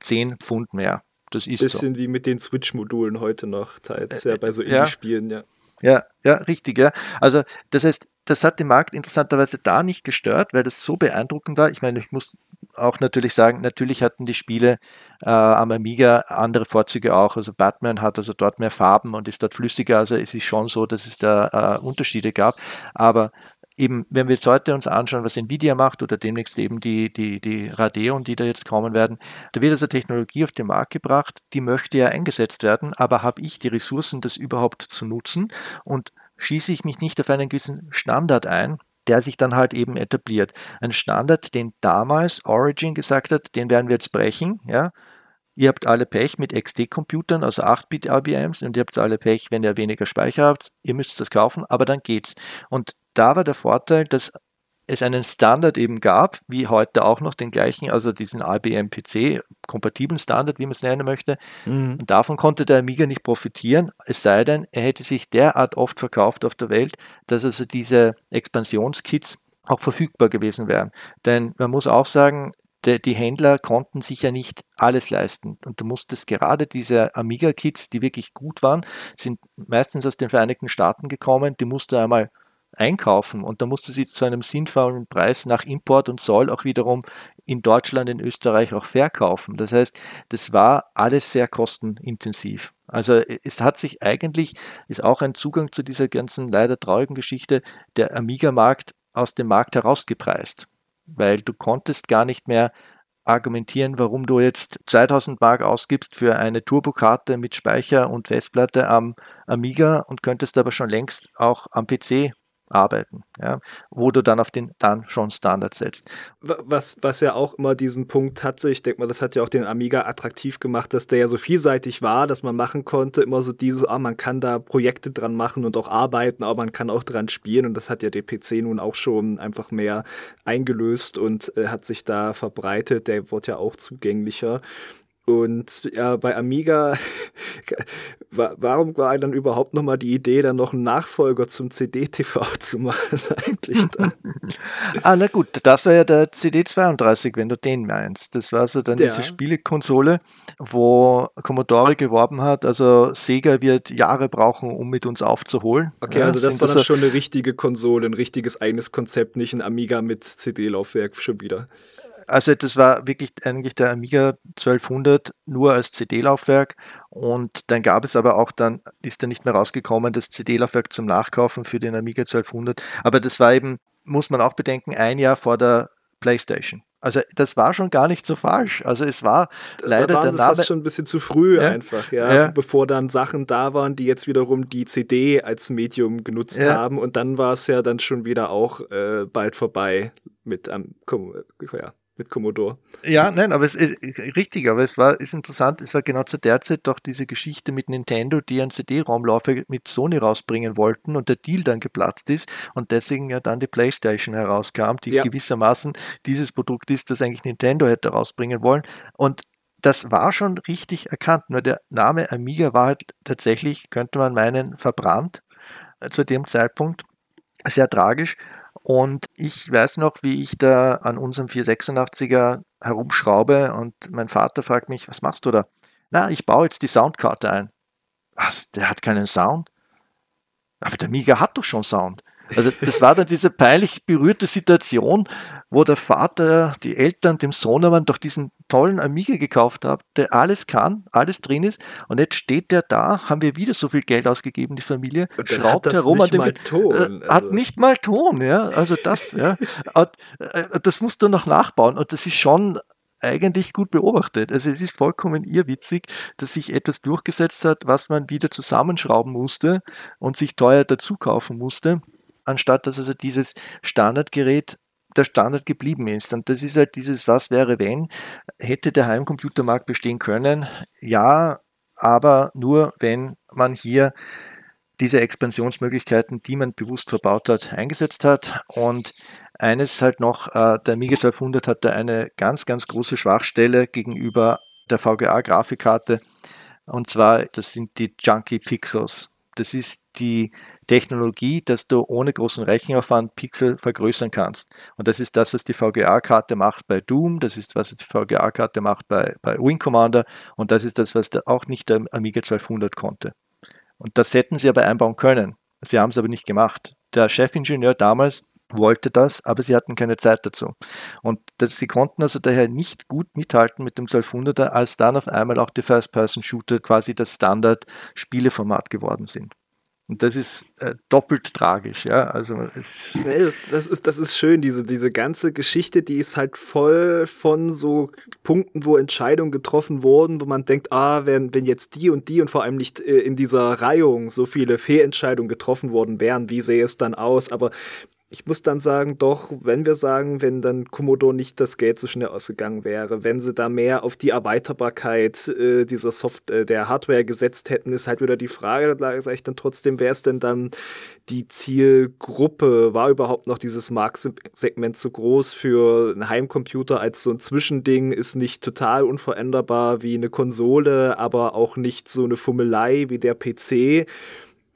10 Pfund mehr. Das ist Bisschen so. wie mit den Switch-Modulen heute noch, teils ja, bei so Indie-Spielen, ja. Ja, ja, richtig, ja. Also das heißt, das hat den Markt interessanterweise da nicht gestört, weil das so beeindruckend war. Ich meine, ich muss auch natürlich sagen, natürlich hatten die Spiele äh, am Amiga andere Vorzüge auch. Also Batman hat also dort mehr Farben und ist dort flüssiger. Also es ist schon so, dass es da äh, Unterschiede gab. Aber eben, wenn wir jetzt heute uns anschauen, was Nvidia macht oder demnächst eben die, die, die Radeon, die da jetzt kommen werden, da wird also Technologie auf den Markt gebracht, die möchte ja eingesetzt werden, aber habe ich die Ressourcen, das überhaupt zu nutzen und schieße ich mich nicht auf einen gewissen Standard ein, der sich dann halt eben etabliert. Ein Standard, den damals Origin gesagt hat, den werden wir jetzt brechen, ja, Ihr habt alle Pech mit XT-Computern, also 8-Bit-RBMs, und ihr habt alle Pech, wenn ihr weniger Speicher habt. Ihr müsst das kaufen, aber dann geht's. Und da war der Vorteil, dass es einen Standard eben gab, wie heute auch noch den gleichen, also diesen IBM-PC, kompatiblen Standard, wie man es nennen möchte. Mhm. Und davon konnte der Amiga nicht profitieren, es sei denn, er hätte sich derart oft verkauft auf der Welt, dass also diese Expansionskits auch verfügbar gewesen wären. Denn man muss auch sagen, die Händler konnten sich ja nicht alles leisten. Und du musstest gerade diese Amiga-Kits, die wirklich gut waren, sind meistens aus den Vereinigten Staaten gekommen, die musst du einmal einkaufen und da musste sie zu einem sinnvollen Preis nach Import und Zoll auch wiederum in Deutschland, in Österreich auch verkaufen. Das heißt, das war alles sehr kostenintensiv. Also es hat sich eigentlich, ist auch ein Zugang zu dieser ganzen leider traurigen Geschichte, der Amiga-Markt aus dem Markt herausgepreist, weil du konntest gar nicht mehr argumentieren, warum du jetzt 2000 Mark ausgibst für eine Turbokarte mit Speicher und Festplatte am Amiga und könntest aber schon längst auch am PC arbeiten, ja, wo du dann auf den dann schon Standard setzt. Was, was ja auch immer diesen Punkt hatte, ich denke mal, das hat ja auch den Amiga attraktiv gemacht, dass der ja so vielseitig war, dass man machen konnte, immer so dieses, ah, man kann da Projekte dran machen und auch arbeiten, aber man kann auch dran spielen und das hat ja der PC nun auch schon einfach mehr eingelöst und äh, hat sich da verbreitet, der wurde ja auch zugänglicher. Und ja, bei Amiga, warum war dann überhaupt nochmal die Idee, dann noch einen Nachfolger zum CD-TV zu machen eigentlich dann? ah, na gut, das war ja der CD32, wenn du den meinst. Das war so dann ja. diese Spielekonsole, wo Commodore geworben hat, also Sega wird Jahre brauchen, um mit uns aufzuholen. Okay, ja, also das war dann schon eine richtige Konsole, ein richtiges eigenes Konzept, nicht ein Amiga mit CD-Laufwerk schon wieder. Also das war wirklich eigentlich der Amiga 1200 nur als CD-Laufwerk und dann gab es aber auch dann, ist dann nicht mehr rausgekommen, das CD-Laufwerk zum Nachkaufen für den Amiga 1200. Aber das war eben, muss man auch bedenken, ein Jahr vor der PlayStation. Also das war schon gar nicht so falsch. Also es war leider da waren der Name fast schon ein bisschen zu früh ja, einfach, ja, ja, bevor dann Sachen da waren, die jetzt wiederum die CD als Medium genutzt ja. haben und dann war es ja dann schon wieder auch äh, bald vorbei mit am ähm, ja. Mit Commodore. Ja, nein, aber es ist richtig, aber es war ist interessant, es war genau zu der Zeit doch diese Geschichte mit Nintendo, die einen CD-Raumlaufwerk mit Sony rausbringen wollten und der Deal dann geplatzt ist und deswegen ja dann die PlayStation herauskam, die ja. gewissermaßen dieses Produkt ist, das eigentlich Nintendo hätte rausbringen wollen. Und das war schon richtig erkannt, nur der Name Amiga war halt tatsächlich, könnte man meinen, verbrannt äh, zu dem Zeitpunkt. Sehr tragisch. Und ich weiß noch, wie ich da an unserem 486er herumschraube und mein Vater fragt mich, was machst du da? Na, ich baue jetzt die Soundkarte ein. Was? Der hat keinen Sound? Aber der Amiga hat doch schon Sound. Also das war dann diese peinlich berührte Situation, wo der Vater, die Eltern dem Sohnemann doch diesen tollen Amiga gekauft haben, der alles kann, alles drin ist und jetzt steht der da, haben wir wieder so viel Geld ausgegeben, die Familie, schraubt herum an dem äh, Ton, also. hat nicht mal Ton, ja, also das, ja, und, äh, das musst du noch nachbauen und das ist schon eigentlich gut beobachtet. Also es ist vollkommen irrwitzig, dass sich etwas durchgesetzt hat, was man wieder zusammenschrauben musste und sich teuer dazu kaufen musste anstatt dass also dieses Standardgerät der Standard geblieben ist. Und das ist halt dieses Was wäre wenn. Hätte der Heimcomputermarkt bestehen können? Ja, aber nur wenn man hier diese Expansionsmöglichkeiten, die man bewusst verbaut hat, eingesetzt hat. Und eines halt noch, äh, der Amiga 1200 hatte eine ganz, ganz große Schwachstelle gegenüber der VGA-Grafikkarte. Und zwar, das sind die Junkie Pixels. Das ist die Technologie, dass du ohne großen Rechenaufwand Pixel vergrößern kannst. Und das ist das, was die VGA-Karte macht bei Doom, das ist, was die VGA-Karte macht bei, bei Wing Commander und das ist das, was auch nicht der Amiga 1200 konnte. Und das hätten sie aber einbauen können. Sie haben es aber nicht gemacht. Der Chefingenieur damals wollte das, aber sie hatten keine Zeit dazu. Und das, sie konnten also daher nicht gut mithalten mit dem 1200er, als dann auf einmal auch die First-Person-Shooter quasi das Standard-Spieleformat geworden sind. Und das ist äh, doppelt tragisch, ja. Also es das ist, das ist schön, diese, diese ganze Geschichte, die ist halt voll von so Punkten, wo Entscheidungen getroffen wurden, wo man denkt, ah, wenn, wenn jetzt die und die und vor allem nicht äh, in dieser Reihung so viele Fehlentscheidungen getroffen worden wären, wie sähe es dann aus? Aber ich muss dann sagen, doch, wenn wir sagen, wenn dann Commodore nicht das Geld so schnell ausgegangen wäre, wenn sie da mehr auf die Erweiterbarkeit äh, dieser Soft äh, der Hardware gesetzt hätten, ist halt wieder die Frage, da sage ich dann trotzdem, wer ist denn dann die Zielgruppe? War überhaupt noch dieses Marktsegment zu groß für einen Heimcomputer als so ein Zwischending? Ist nicht total unveränderbar wie eine Konsole, aber auch nicht so eine Fummelei wie der PC.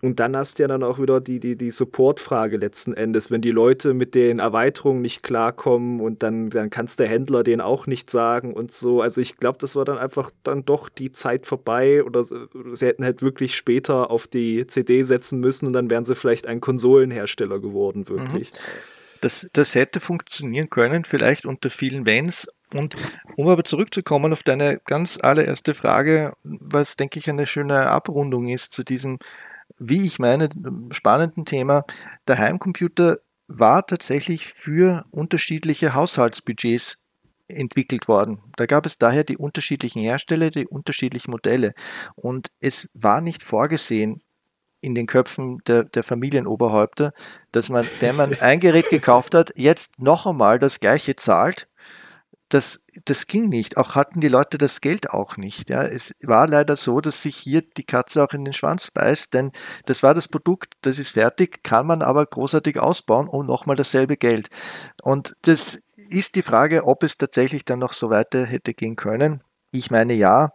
Und dann hast du ja dann auch wieder die, die, die Support-Frage letzten Endes. Wenn die Leute mit den Erweiterungen nicht klarkommen und dann, dann kannst der Händler denen auch nicht sagen und so. Also ich glaube, das war dann einfach dann doch die Zeit vorbei oder sie hätten halt wirklich später auf die CD setzen müssen und dann wären sie vielleicht ein Konsolenhersteller geworden, wirklich. Mhm. Das, das hätte funktionieren können, vielleicht unter vielen Wenns. Und um aber zurückzukommen auf deine ganz allererste Frage, was denke ich eine schöne Abrundung ist zu diesem wie ich meine, spannenden Thema, der Heimcomputer war tatsächlich für unterschiedliche Haushaltsbudgets entwickelt worden. Da gab es daher die unterschiedlichen Hersteller, die unterschiedlichen Modelle. Und es war nicht vorgesehen in den Köpfen der, der Familienoberhäupter, dass man, wenn man ein Gerät gekauft hat, jetzt noch einmal das gleiche zahlt das, das ging nicht. Auch hatten die Leute das Geld auch nicht. Ja. Es war leider so, dass sich hier die Katze auch in den Schwanz beißt, denn das war das Produkt, das ist fertig, kann man aber großartig ausbauen und nochmal dasselbe Geld. Und das ist die Frage, ob es tatsächlich dann noch so weiter hätte gehen können. Ich meine ja.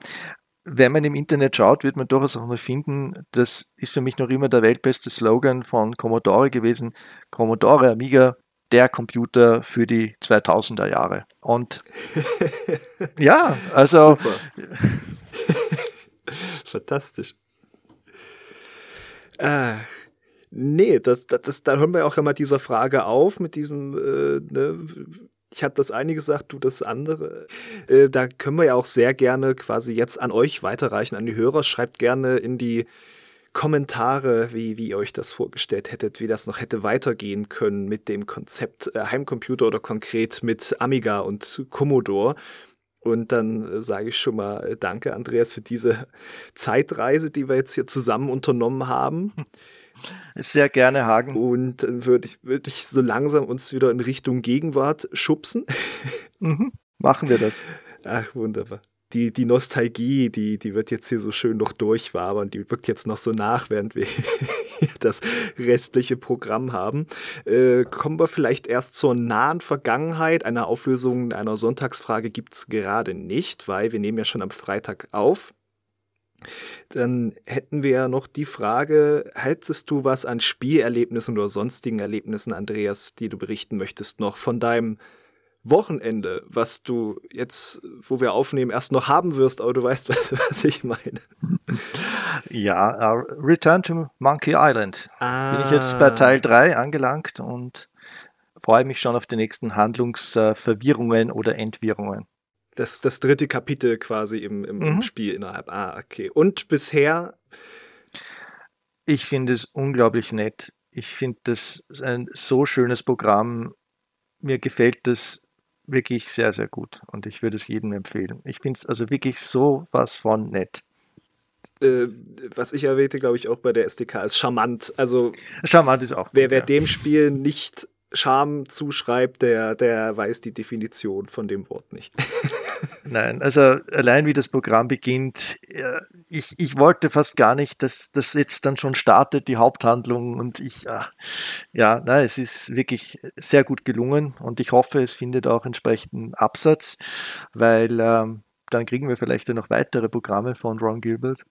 Wenn man im Internet schaut, wird man durchaus auch noch finden, das ist für mich noch immer der weltbeste Slogan von Commodore gewesen. Commodore Amiga der Computer für die 2000er Jahre. Und ja, also. Fantastisch. Äh, nee, das, das, das, da hören wir auch immer dieser Frage auf mit diesem, äh, ne, ich habe das eine gesagt, du das andere. Äh, da können wir ja auch sehr gerne quasi jetzt an euch weiterreichen, an die Hörer. Schreibt gerne in die Kommentare, wie, wie ihr euch das vorgestellt hättet, wie das noch hätte weitergehen können mit dem Konzept äh, Heimcomputer oder konkret mit Amiga und Commodore. Und dann äh, sage ich schon mal äh, danke, Andreas, für diese Zeitreise, die wir jetzt hier zusammen unternommen haben. Sehr gerne, Hagen. Und dann würde ich, würd ich so langsam uns wieder in Richtung Gegenwart schubsen. Mhm. Machen wir das. Ach, wunderbar die, die Nostalgie, die, die wird jetzt hier so schön noch durchwabern, die wirkt jetzt noch so nach, während wir das restliche Programm haben. Äh, kommen wir vielleicht erst zur nahen Vergangenheit. Eine Auflösung einer Sonntagsfrage gibt es gerade nicht, weil wir nehmen ja schon am Freitag auf. Dann hätten wir ja noch die Frage, hättest du was an Spielerlebnissen oder sonstigen Erlebnissen, Andreas, die du berichten möchtest, noch von deinem Wochenende, was du jetzt, wo wir aufnehmen, erst noch haben wirst, aber du weißt, was, was ich meine. Ja, uh, Return to Monkey Island. Ah. Bin ich jetzt bei Teil 3 angelangt und freue mich schon auf die nächsten Handlungsverwirrungen oder Entwirrungen. Das, das dritte Kapitel quasi im, im mhm. Spiel innerhalb. Ah, okay. Und bisher? Ich finde es unglaublich nett. Ich finde das ein so schönes Programm. Mir gefällt das wirklich sehr, sehr gut und ich würde es jedem empfehlen. Ich finde es also wirklich so was von nett. Äh, was ich erwähnte, glaube ich, auch bei der SDK ist charmant. Also charmant ist auch. Gut, wer, wer ja. dem Spiel nicht Charme zuschreibt, der, der weiß die Definition von dem Wort nicht. Nein, also allein wie das Programm beginnt, ich, ich wollte fast gar nicht, dass das jetzt dann schon startet, die Haupthandlung. Und ich, ah, ja, na, es ist wirklich sehr gut gelungen und ich hoffe, es findet auch entsprechenden Absatz, weil ähm, dann kriegen wir vielleicht noch weitere Programme von Ron Gilbert.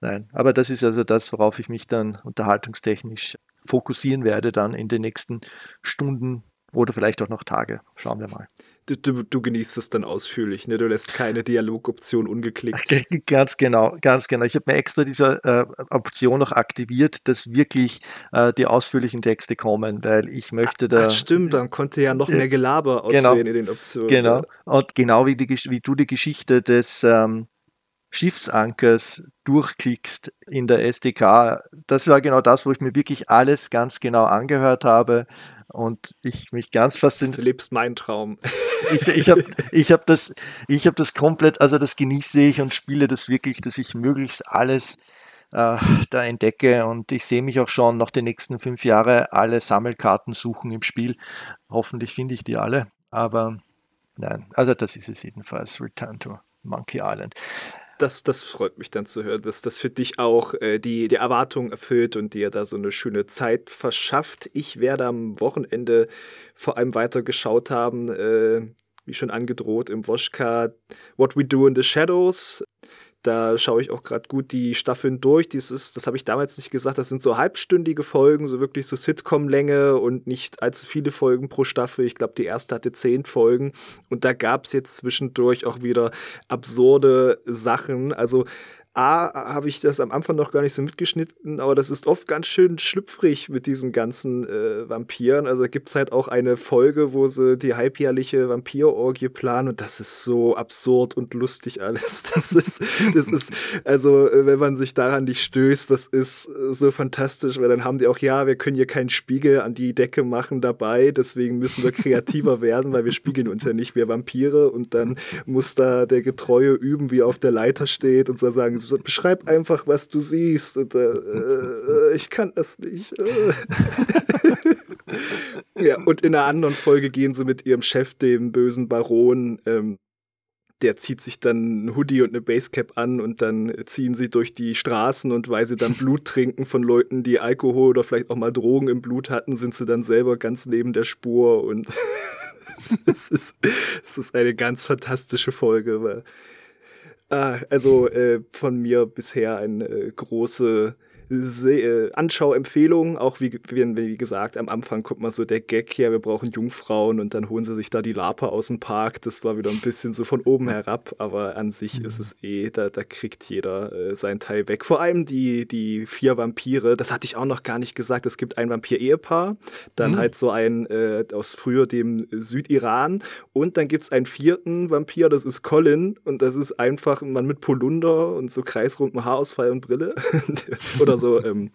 Nein, aber das ist also das, worauf ich mich dann unterhaltungstechnisch fokussieren werde, dann in den nächsten Stunden oder vielleicht auch noch Tage. Schauen wir mal. Du, du, du, genießt es dann ausführlich, ne? Du lässt keine Dialogoption ungeklickt. Ganz genau, ganz genau. Ich habe mir extra diese äh, Option noch aktiviert, dass wirklich äh, die ausführlichen Texte kommen, weil ich möchte da. Ach, stimmt, dann konnte ja noch mehr Gelaber genau. auswählen in den Optionen. Genau. Und genau wie, die, wie du die Geschichte des ähm, Schiffsankers durchklickst in der SDK, das war genau das, wo ich mir wirklich alles ganz genau angehört habe und ich mich ganz fasziniert. Du lebst meinen Traum. Ich, ich habe ich hab das, hab das komplett, also das genieße ich und spiele das wirklich, dass ich möglichst alles äh, da entdecke und ich sehe mich auch schon nach den nächsten fünf Jahren alle Sammelkarten suchen im Spiel. Hoffentlich finde ich die alle, aber nein, also das ist es jedenfalls, Return to Monkey Island das, das freut mich dann zu hören, dass das für dich auch äh, die, die Erwartungen erfüllt und dir da so eine schöne Zeit verschafft. Ich werde am Wochenende vor allem weitergeschaut haben, äh, wie schon angedroht im Woschka, What We Do in the Shadows. Da schaue ich auch gerade gut die Staffeln durch. Dieses, das habe ich damals nicht gesagt, das sind so halbstündige Folgen, so wirklich so Sitcom-Länge und nicht allzu viele Folgen pro Staffel. Ich glaube, die erste hatte zehn Folgen. Und da gab es jetzt zwischendurch auch wieder absurde Sachen. Also A, habe ich das am Anfang noch gar nicht so mitgeschnitten, aber das ist oft ganz schön schlüpfrig mit diesen ganzen äh, Vampiren. Also gibt es halt auch eine Folge, wo sie die halbjährliche Vampirorgie planen und das ist so absurd und lustig alles. Das ist, das ist, also äh, wenn man sich daran nicht stößt, das ist äh, so fantastisch, weil dann haben die auch, ja, wir können hier keinen Spiegel an die Decke machen dabei, deswegen müssen wir kreativer werden, weil wir spiegeln uns ja nicht, wir Vampire und dann muss da der Getreue üben, wie er auf der Leiter steht und so sagen, beschreib einfach, was du siehst. Und, äh, äh, ich kann das nicht. Äh. ja, und in einer anderen Folge gehen sie mit ihrem Chef, dem bösen Baron, ähm, der zieht sich dann ein Hoodie und eine Basecap an und dann ziehen sie durch die Straßen und weil sie dann Blut trinken von Leuten, die Alkohol oder vielleicht auch mal Drogen im Blut hatten, sind sie dann selber ganz neben der Spur und es ist, es ist eine ganz fantastische Folge, weil Ah, also äh, von mir bisher eine äh, große äh, Anschauempfehlung, auch wie, wie, wie, gesagt, am Anfang kommt mal so der Gag, ja, wir brauchen Jungfrauen und dann holen sie sich da die Laper aus dem Park. Das war wieder ein bisschen so von oben herab, aber an sich mhm. ist es eh, da, da kriegt jeder äh, seinen Teil weg. Vor allem die, die vier Vampire, das hatte ich auch noch gar nicht gesagt. Es gibt ein Vampir-Ehepaar, dann mhm. halt so ein äh, aus früher dem Südiran und dann gibt es einen vierten Vampir, das ist Colin und das ist einfach ein Mann mit Polunder und so kreisrundem Haarausfall und Brille. Oder so so ähm,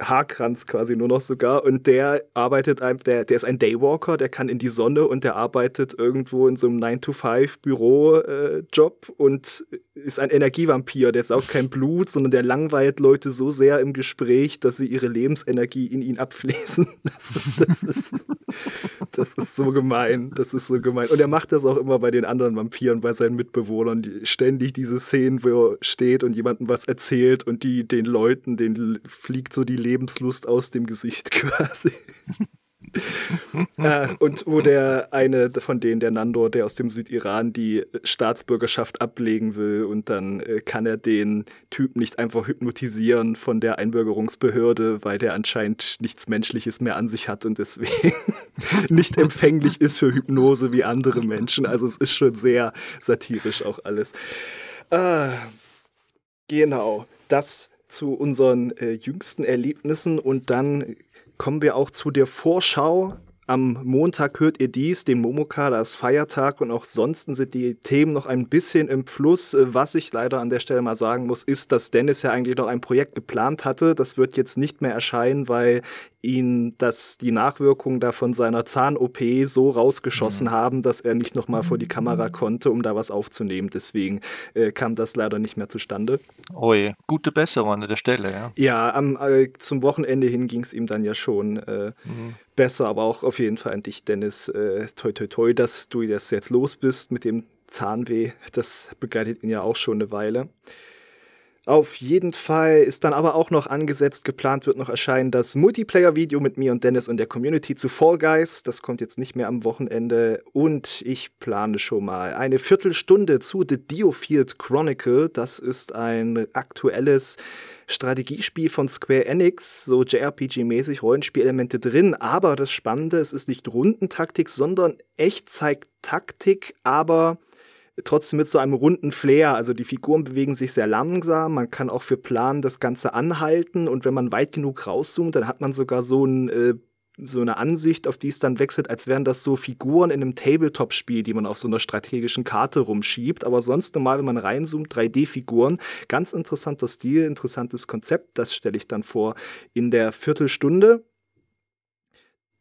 Haarkranz quasi nur noch sogar. Und der arbeitet einfach, der, der ist ein Daywalker, der kann in die Sonne und der arbeitet irgendwo in so einem 9-to-5-Büro-Job äh, und ist ein Energievampir, der saugt kein Blut, sondern der langweilt Leute so sehr im Gespräch, dass sie ihre Lebensenergie in ihn abfließen. Das, das, ist, das ist so gemein. Das ist so gemein. Und er macht das auch immer bei den anderen Vampiren, bei seinen Mitbewohnern. Die, ständig diese Szenen, wo er steht und jemandem was erzählt und die den Leuten, denen fliegt so die Lebenslust aus dem Gesicht quasi äh, und wo der eine von denen, der Nandor, der aus dem Südiran die Staatsbürgerschaft ablegen will und dann äh, kann er den Typ nicht einfach hypnotisieren von der Einbürgerungsbehörde, weil der anscheinend nichts Menschliches mehr an sich hat und deswegen nicht empfänglich ist für Hypnose wie andere Menschen. Also es ist schon sehr satirisch auch alles. Äh, genau, das zu unseren äh, jüngsten Erlebnissen und dann kommen wir auch zu der Vorschau. Am Montag hört ihr dies, den Momoka, da ist Feiertag und auch sonst sind die Themen noch ein bisschen im Fluss. Was ich leider an der Stelle mal sagen muss, ist, dass Dennis ja eigentlich noch ein Projekt geplant hatte. Das wird jetzt nicht mehr erscheinen, weil ihn dass die Nachwirkungen da von seiner Zahn-OP so rausgeschossen mhm. haben, dass er nicht nochmal vor die Kamera konnte, um da was aufzunehmen. Deswegen äh, kam das leider nicht mehr zustande. Oi, gute Besserung an der Stelle, ja. Ja, am, äh, zum Wochenende hin ging es ihm dann ja schon äh, mhm. besser, aber auch auf jeden Fall an dich, Dennis. Äh, toi, toi, toi, dass du das jetzt los bist mit dem Zahnweh. Das begleitet ihn ja auch schon eine Weile. Auf jeden Fall ist dann aber auch noch angesetzt, geplant wird noch erscheinen das Multiplayer-Video mit mir und Dennis und der Community zu Fall Guys. Das kommt jetzt nicht mehr am Wochenende. Und ich plane schon mal eine Viertelstunde zu The Diofield Chronicle. Das ist ein aktuelles Strategiespiel von Square Enix, so JRPG-mäßig Rollenspielelemente drin. Aber das Spannende, es ist nicht Rundentaktik, sondern Echtzeit-Taktik, aber trotzdem mit so einem runden Flair. Also die Figuren bewegen sich sehr langsam. Man kann auch für Plan das Ganze anhalten und wenn man weit genug rauszoomt, dann hat man sogar so ein äh, so eine Ansicht, auf die es dann wechselt, als wären das so Figuren in einem Tabletop-Spiel, die man auf so einer strategischen Karte rumschiebt. Aber sonst normal, wenn man reinzoomt, 3D-Figuren. Ganz interessanter Stil, interessantes Konzept. Das stelle ich dann vor in der Viertelstunde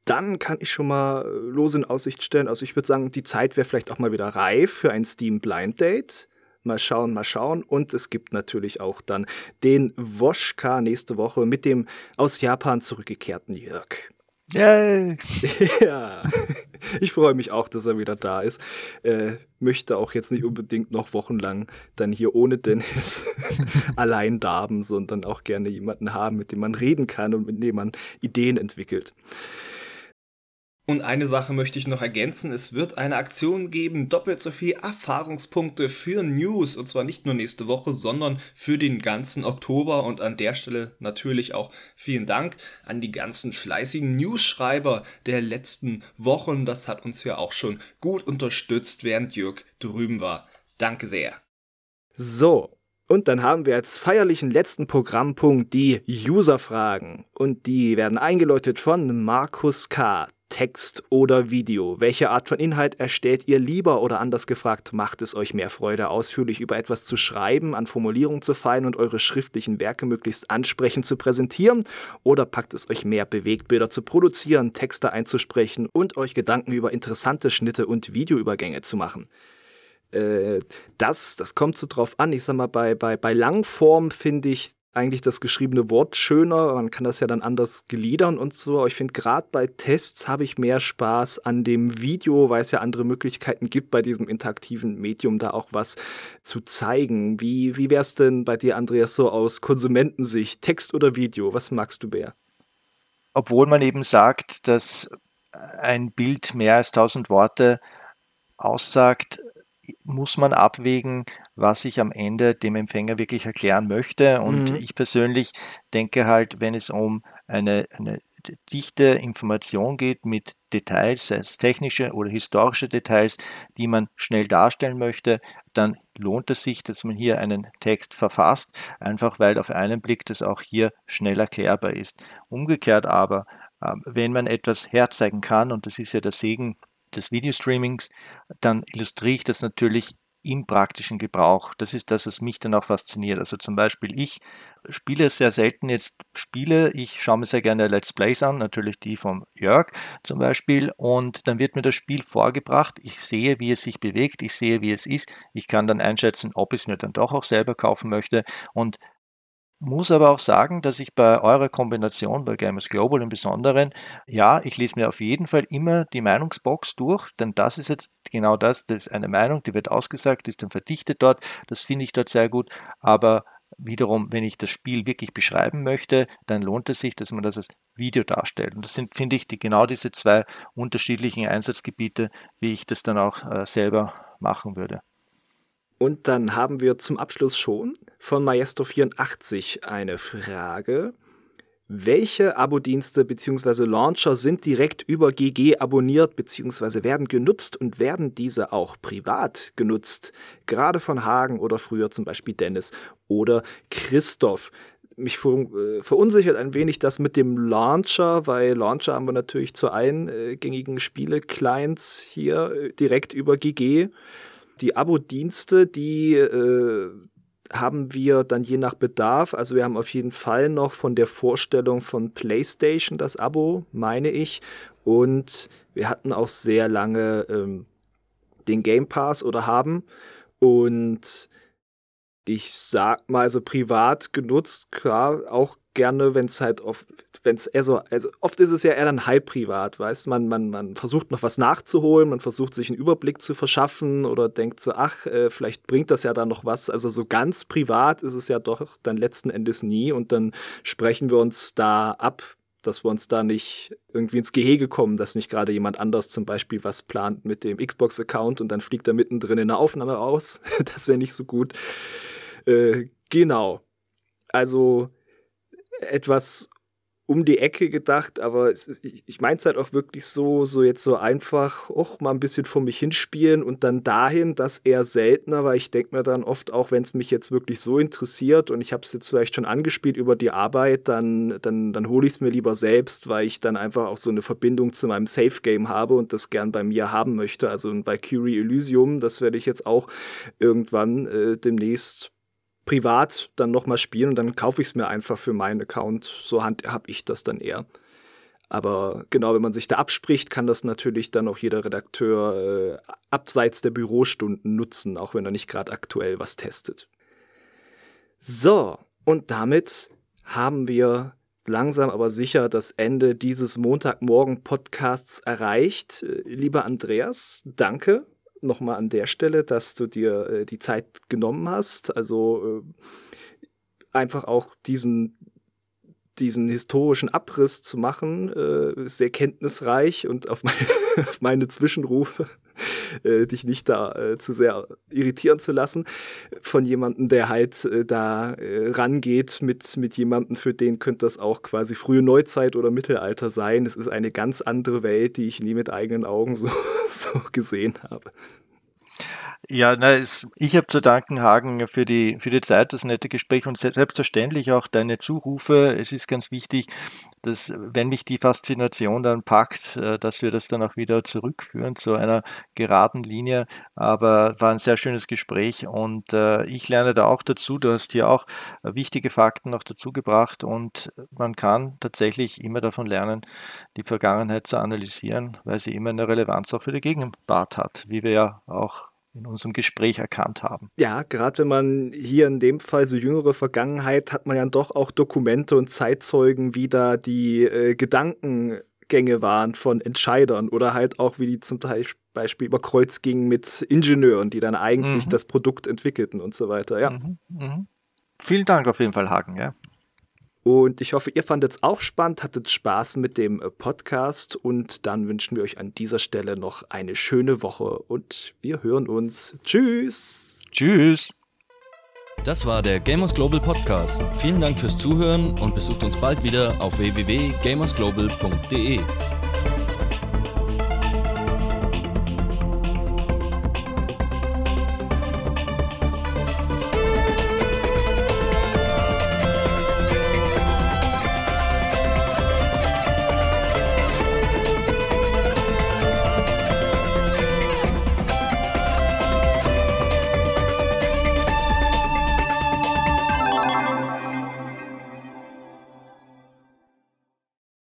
dann kann ich schon mal äh, los in Aussicht stellen. Also ich würde sagen, die Zeit wäre vielleicht auch mal wieder reif für ein Steam Blind Date. Mal schauen, mal schauen. Und es gibt natürlich auch dann den Woschka nächste Woche mit dem aus Japan zurückgekehrten Jörg. Yay! ja, ich freue mich auch, dass er wieder da ist. Äh, möchte auch jetzt nicht unbedingt noch wochenlang dann hier ohne Dennis allein darben, sondern auch gerne jemanden haben, mit dem man reden kann und mit dem man Ideen entwickelt. Und eine Sache möchte ich noch ergänzen. Es wird eine Aktion geben, doppelt so viel Erfahrungspunkte für News. Und zwar nicht nur nächste Woche, sondern für den ganzen Oktober. Und an der Stelle natürlich auch vielen Dank an die ganzen fleißigen News-Schreiber der letzten Wochen. Das hat uns ja auch schon gut unterstützt, während Jörg drüben war. Danke sehr. So, und dann haben wir als feierlichen letzten Programmpunkt die User-Fragen. Und die werden eingeläutet von Markus K. Text oder Video? Welche Art von Inhalt erstellt ihr lieber oder anders gefragt, macht es euch mehr Freude, ausführlich über etwas zu schreiben, an Formulierungen zu feilen und eure schriftlichen Werke möglichst ansprechend zu präsentieren? Oder packt es euch mehr, Bewegtbilder zu produzieren, Texte einzusprechen und euch Gedanken über interessante Schnitte und Videoübergänge zu machen? Äh, das, das kommt so drauf an. Ich sag mal, bei, bei, bei Langform finde ich eigentlich das geschriebene Wort schöner. Man kann das ja dann anders gliedern und so. Aber ich finde, gerade bei Tests habe ich mehr Spaß an dem Video, weil es ja andere Möglichkeiten gibt, bei diesem interaktiven Medium da auch was zu zeigen. Wie, wie wäre es denn bei dir, Andreas, so aus Konsumentensicht? Text oder Video? Was magst du, Bär? Obwohl man eben sagt, dass ein Bild mehr als tausend Worte aussagt, muss man abwägen, was ich am Ende dem Empfänger wirklich erklären möchte. Und mhm. ich persönlich denke halt, wenn es um eine, eine dichte Information geht mit Details, sei es technische oder historische Details, die man schnell darstellen möchte, dann lohnt es sich, dass man hier einen Text verfasst, einfach weil auf einen Blick das auch hier schnell erklärbar ist. Umgekehrt aber, ähm, wenn man etwas herzeigen kann, und das ist ja der Segen des Videostreamings, dann illustriere ich das natürlich im praktischen Gebrauch. Das ist das, was mich dann auch fasziniert. Also zum Beispiel, ich spiele sehr selten jetzt Spiele. Ich schaue mir sehr gerne Let's Plays an, natürlich die vom Jörg zum Beispiel. Und dann wird mir das Spiel vorgebracht. Ich sehe, wie es sich bewegt. Ich sehe, wie es ist. Ich kann dann einschätzen, ob ich es mir dann doch auch selber kaufen möchte. Und muss aber auch sagen, dass ich bei eurer Kombination, bei Gamers Global im Besonderen, ja, ich lese mir auf jeden Fall immer die Meinungsbox durch, denn das ist jetzt genau das, das ist eine Meinung, die wird ausgesagt, ist dann verdichtet dort, das finde ich dort sehr gut, aber wiederum, wenn ich das Spiel wirklich beschreiben möchte, dann lohnt es sich, dass man das als Video darstellt. Und das sind, finde ich, die, genau diese zwei unterschiedlichen Einsatzgebiete, wie ich das dann auch äh, selber machen würde. Und dann haben wir zum Abschluss schon von Maestro84 eine Frage. Welche Abo-Dienste bzw. Launcher sind direkt über GG abonniert bzw. werden genutzt und werden diese auch privat genutzt? Gerade von Hagen oder früher zum Beispiel Dennis oder Christoph. Mich äh, verunsichert ein wenig das mit dem Launcher, weil Launcher haben wir natürlich zu eingängigen Spiele-Clients hier äh, direkt über GG. Die Abo-Dienste, die äh, haben wir dann je nach Bedarf. Also wir haben auf jeden Fall noch von der Vorstellung von PlayStation das Abo, meine ich. Und wir hatten auch sehr lange ähm, den Game Pass oder haben. Und ich sag mal, so privat genutzt, klar, auch gerne, wenn es halt oft, wenn es eher so, also oft ist es ja eher dann halb privat, weißt man, man, man versucht noch was nachzuholen, man versucht sich einen Überblick zu verschaffen oder denkt so, ach, äh, vielleicht bringt das ja dann noch was. Also so ganz privat ist es ja doch dann letzten Endes nie und dann sprechen wir uns da ab, dass wir uns da nicht irgendwie ins Gehege kommen, dass nicht gerade jemand anders zum Beispiel was plant mit dem Xbox-Account und dann fliegt er mittendrin in der Aufnahme raus. das wäre nicht so gut. Äh, genau. Also etwas um die Ecke gedacht, aber ist, ich, ich meine es halt auch wirklich so, so jetzt so einfach, auch mal ein bisschen vor mich hinspielen und dann dahin, das eher seltener, weil ich denke mir dann oft, auch wenn es mich jetzt wirklich so interessiert und ich habe es jetzt vielleicht schon angespielt über die Arbeit, dann, dann, dann hole ich es mir lieber selbst, weil ich dann einfach auch so eine Verbindung zu meinem Safe-Game habe und das gern bei mir haben möchte. Also bei Curie Elysium, das werde ich jetzt auch irgendwann äh, demnächst privat dann nochmal spielen und dann kaufe ich es mir einfach für meinen Account. So habe ich das dann eher. Aber genau, wenn man sich da abspricht, kann das natürlich dann auch jeder Redakteur äh, abseits der Bürostunden nutzen, auch wenn er nicht gerade aktuell was testet. So, und damit haben wir langsam aber sicher das Ende dieses Montagmorgen-Podcasts erreicht. Äh, lieber Andreas, danke nochmal an der Stelle, dass du dir äh, die Zeit genommen hast. Also äh, einfach auch diesen, diesen historischen Abriss zu machen, äh, sehr kenntnisreich und auf, meine, auf meine Zwischenrufe äh, dich nicht da äh, zu sehr irritieren zu lassen von jemandem, der halt äh, da äh, rangeht mit, mit jemandem, für den könnte das auch quasi frühe Neuzeit oder Mittelalter sein. Es ist eine ganz andere Welt, die ich nie mit eigenen Augen so, so gesehen habe. Ja, na, es, ich habe zu danken, Hagen, für die, für die Zeit, das nette Gespräch und selbstverständlich auch deine Zurufe. Es ist ganz wichtig, dass, wenn mich die Faszination dann packt, äh, dass wir das dann auch wieder zurückführen zu einer geraden Linie. Aber war ein sehr schönes Gespräch und äh, ich lerne da auch dazu. Du hast hier auch wichtige Fakten noch dazu gebracht und man kann tatsächlich immer davon lernen, die Vergangenheit zu analysieren, weil sie immer eine Relevanz auch für die Gegenwart hat, wie wir ja auch in unserem Gespräch erkannt haben. Ja, gerade wenn man hier in dem Fall so jüngere Vergangenheit hat man ja doch auch Dokumente und Zeitzeugen, wie da die äh, Gedankengänge waren von Entscheidern oder halt auch wie die zum Beispiel über Kreuz gingen mit Ingenieuren, die dann eigentlich mhm. das Produkt entwickelten und so weiter. Ja. Mhm, mh. Vielen Dank auf jeden Fall, Hagen. Ja. Und ich hoffe, ihr fandet es auch spannend, hattet Spaß mit dem äh, Podcast und dann wünschen wir euch an dieser Stelle noch eine schöne Woche und wir hören uns. Tschüss. Tschüss. Das war der Gamers Global Podcast. Vielen Dank fürs Zuhören und besucht uns bald wieder auf www.gamersglobal.de.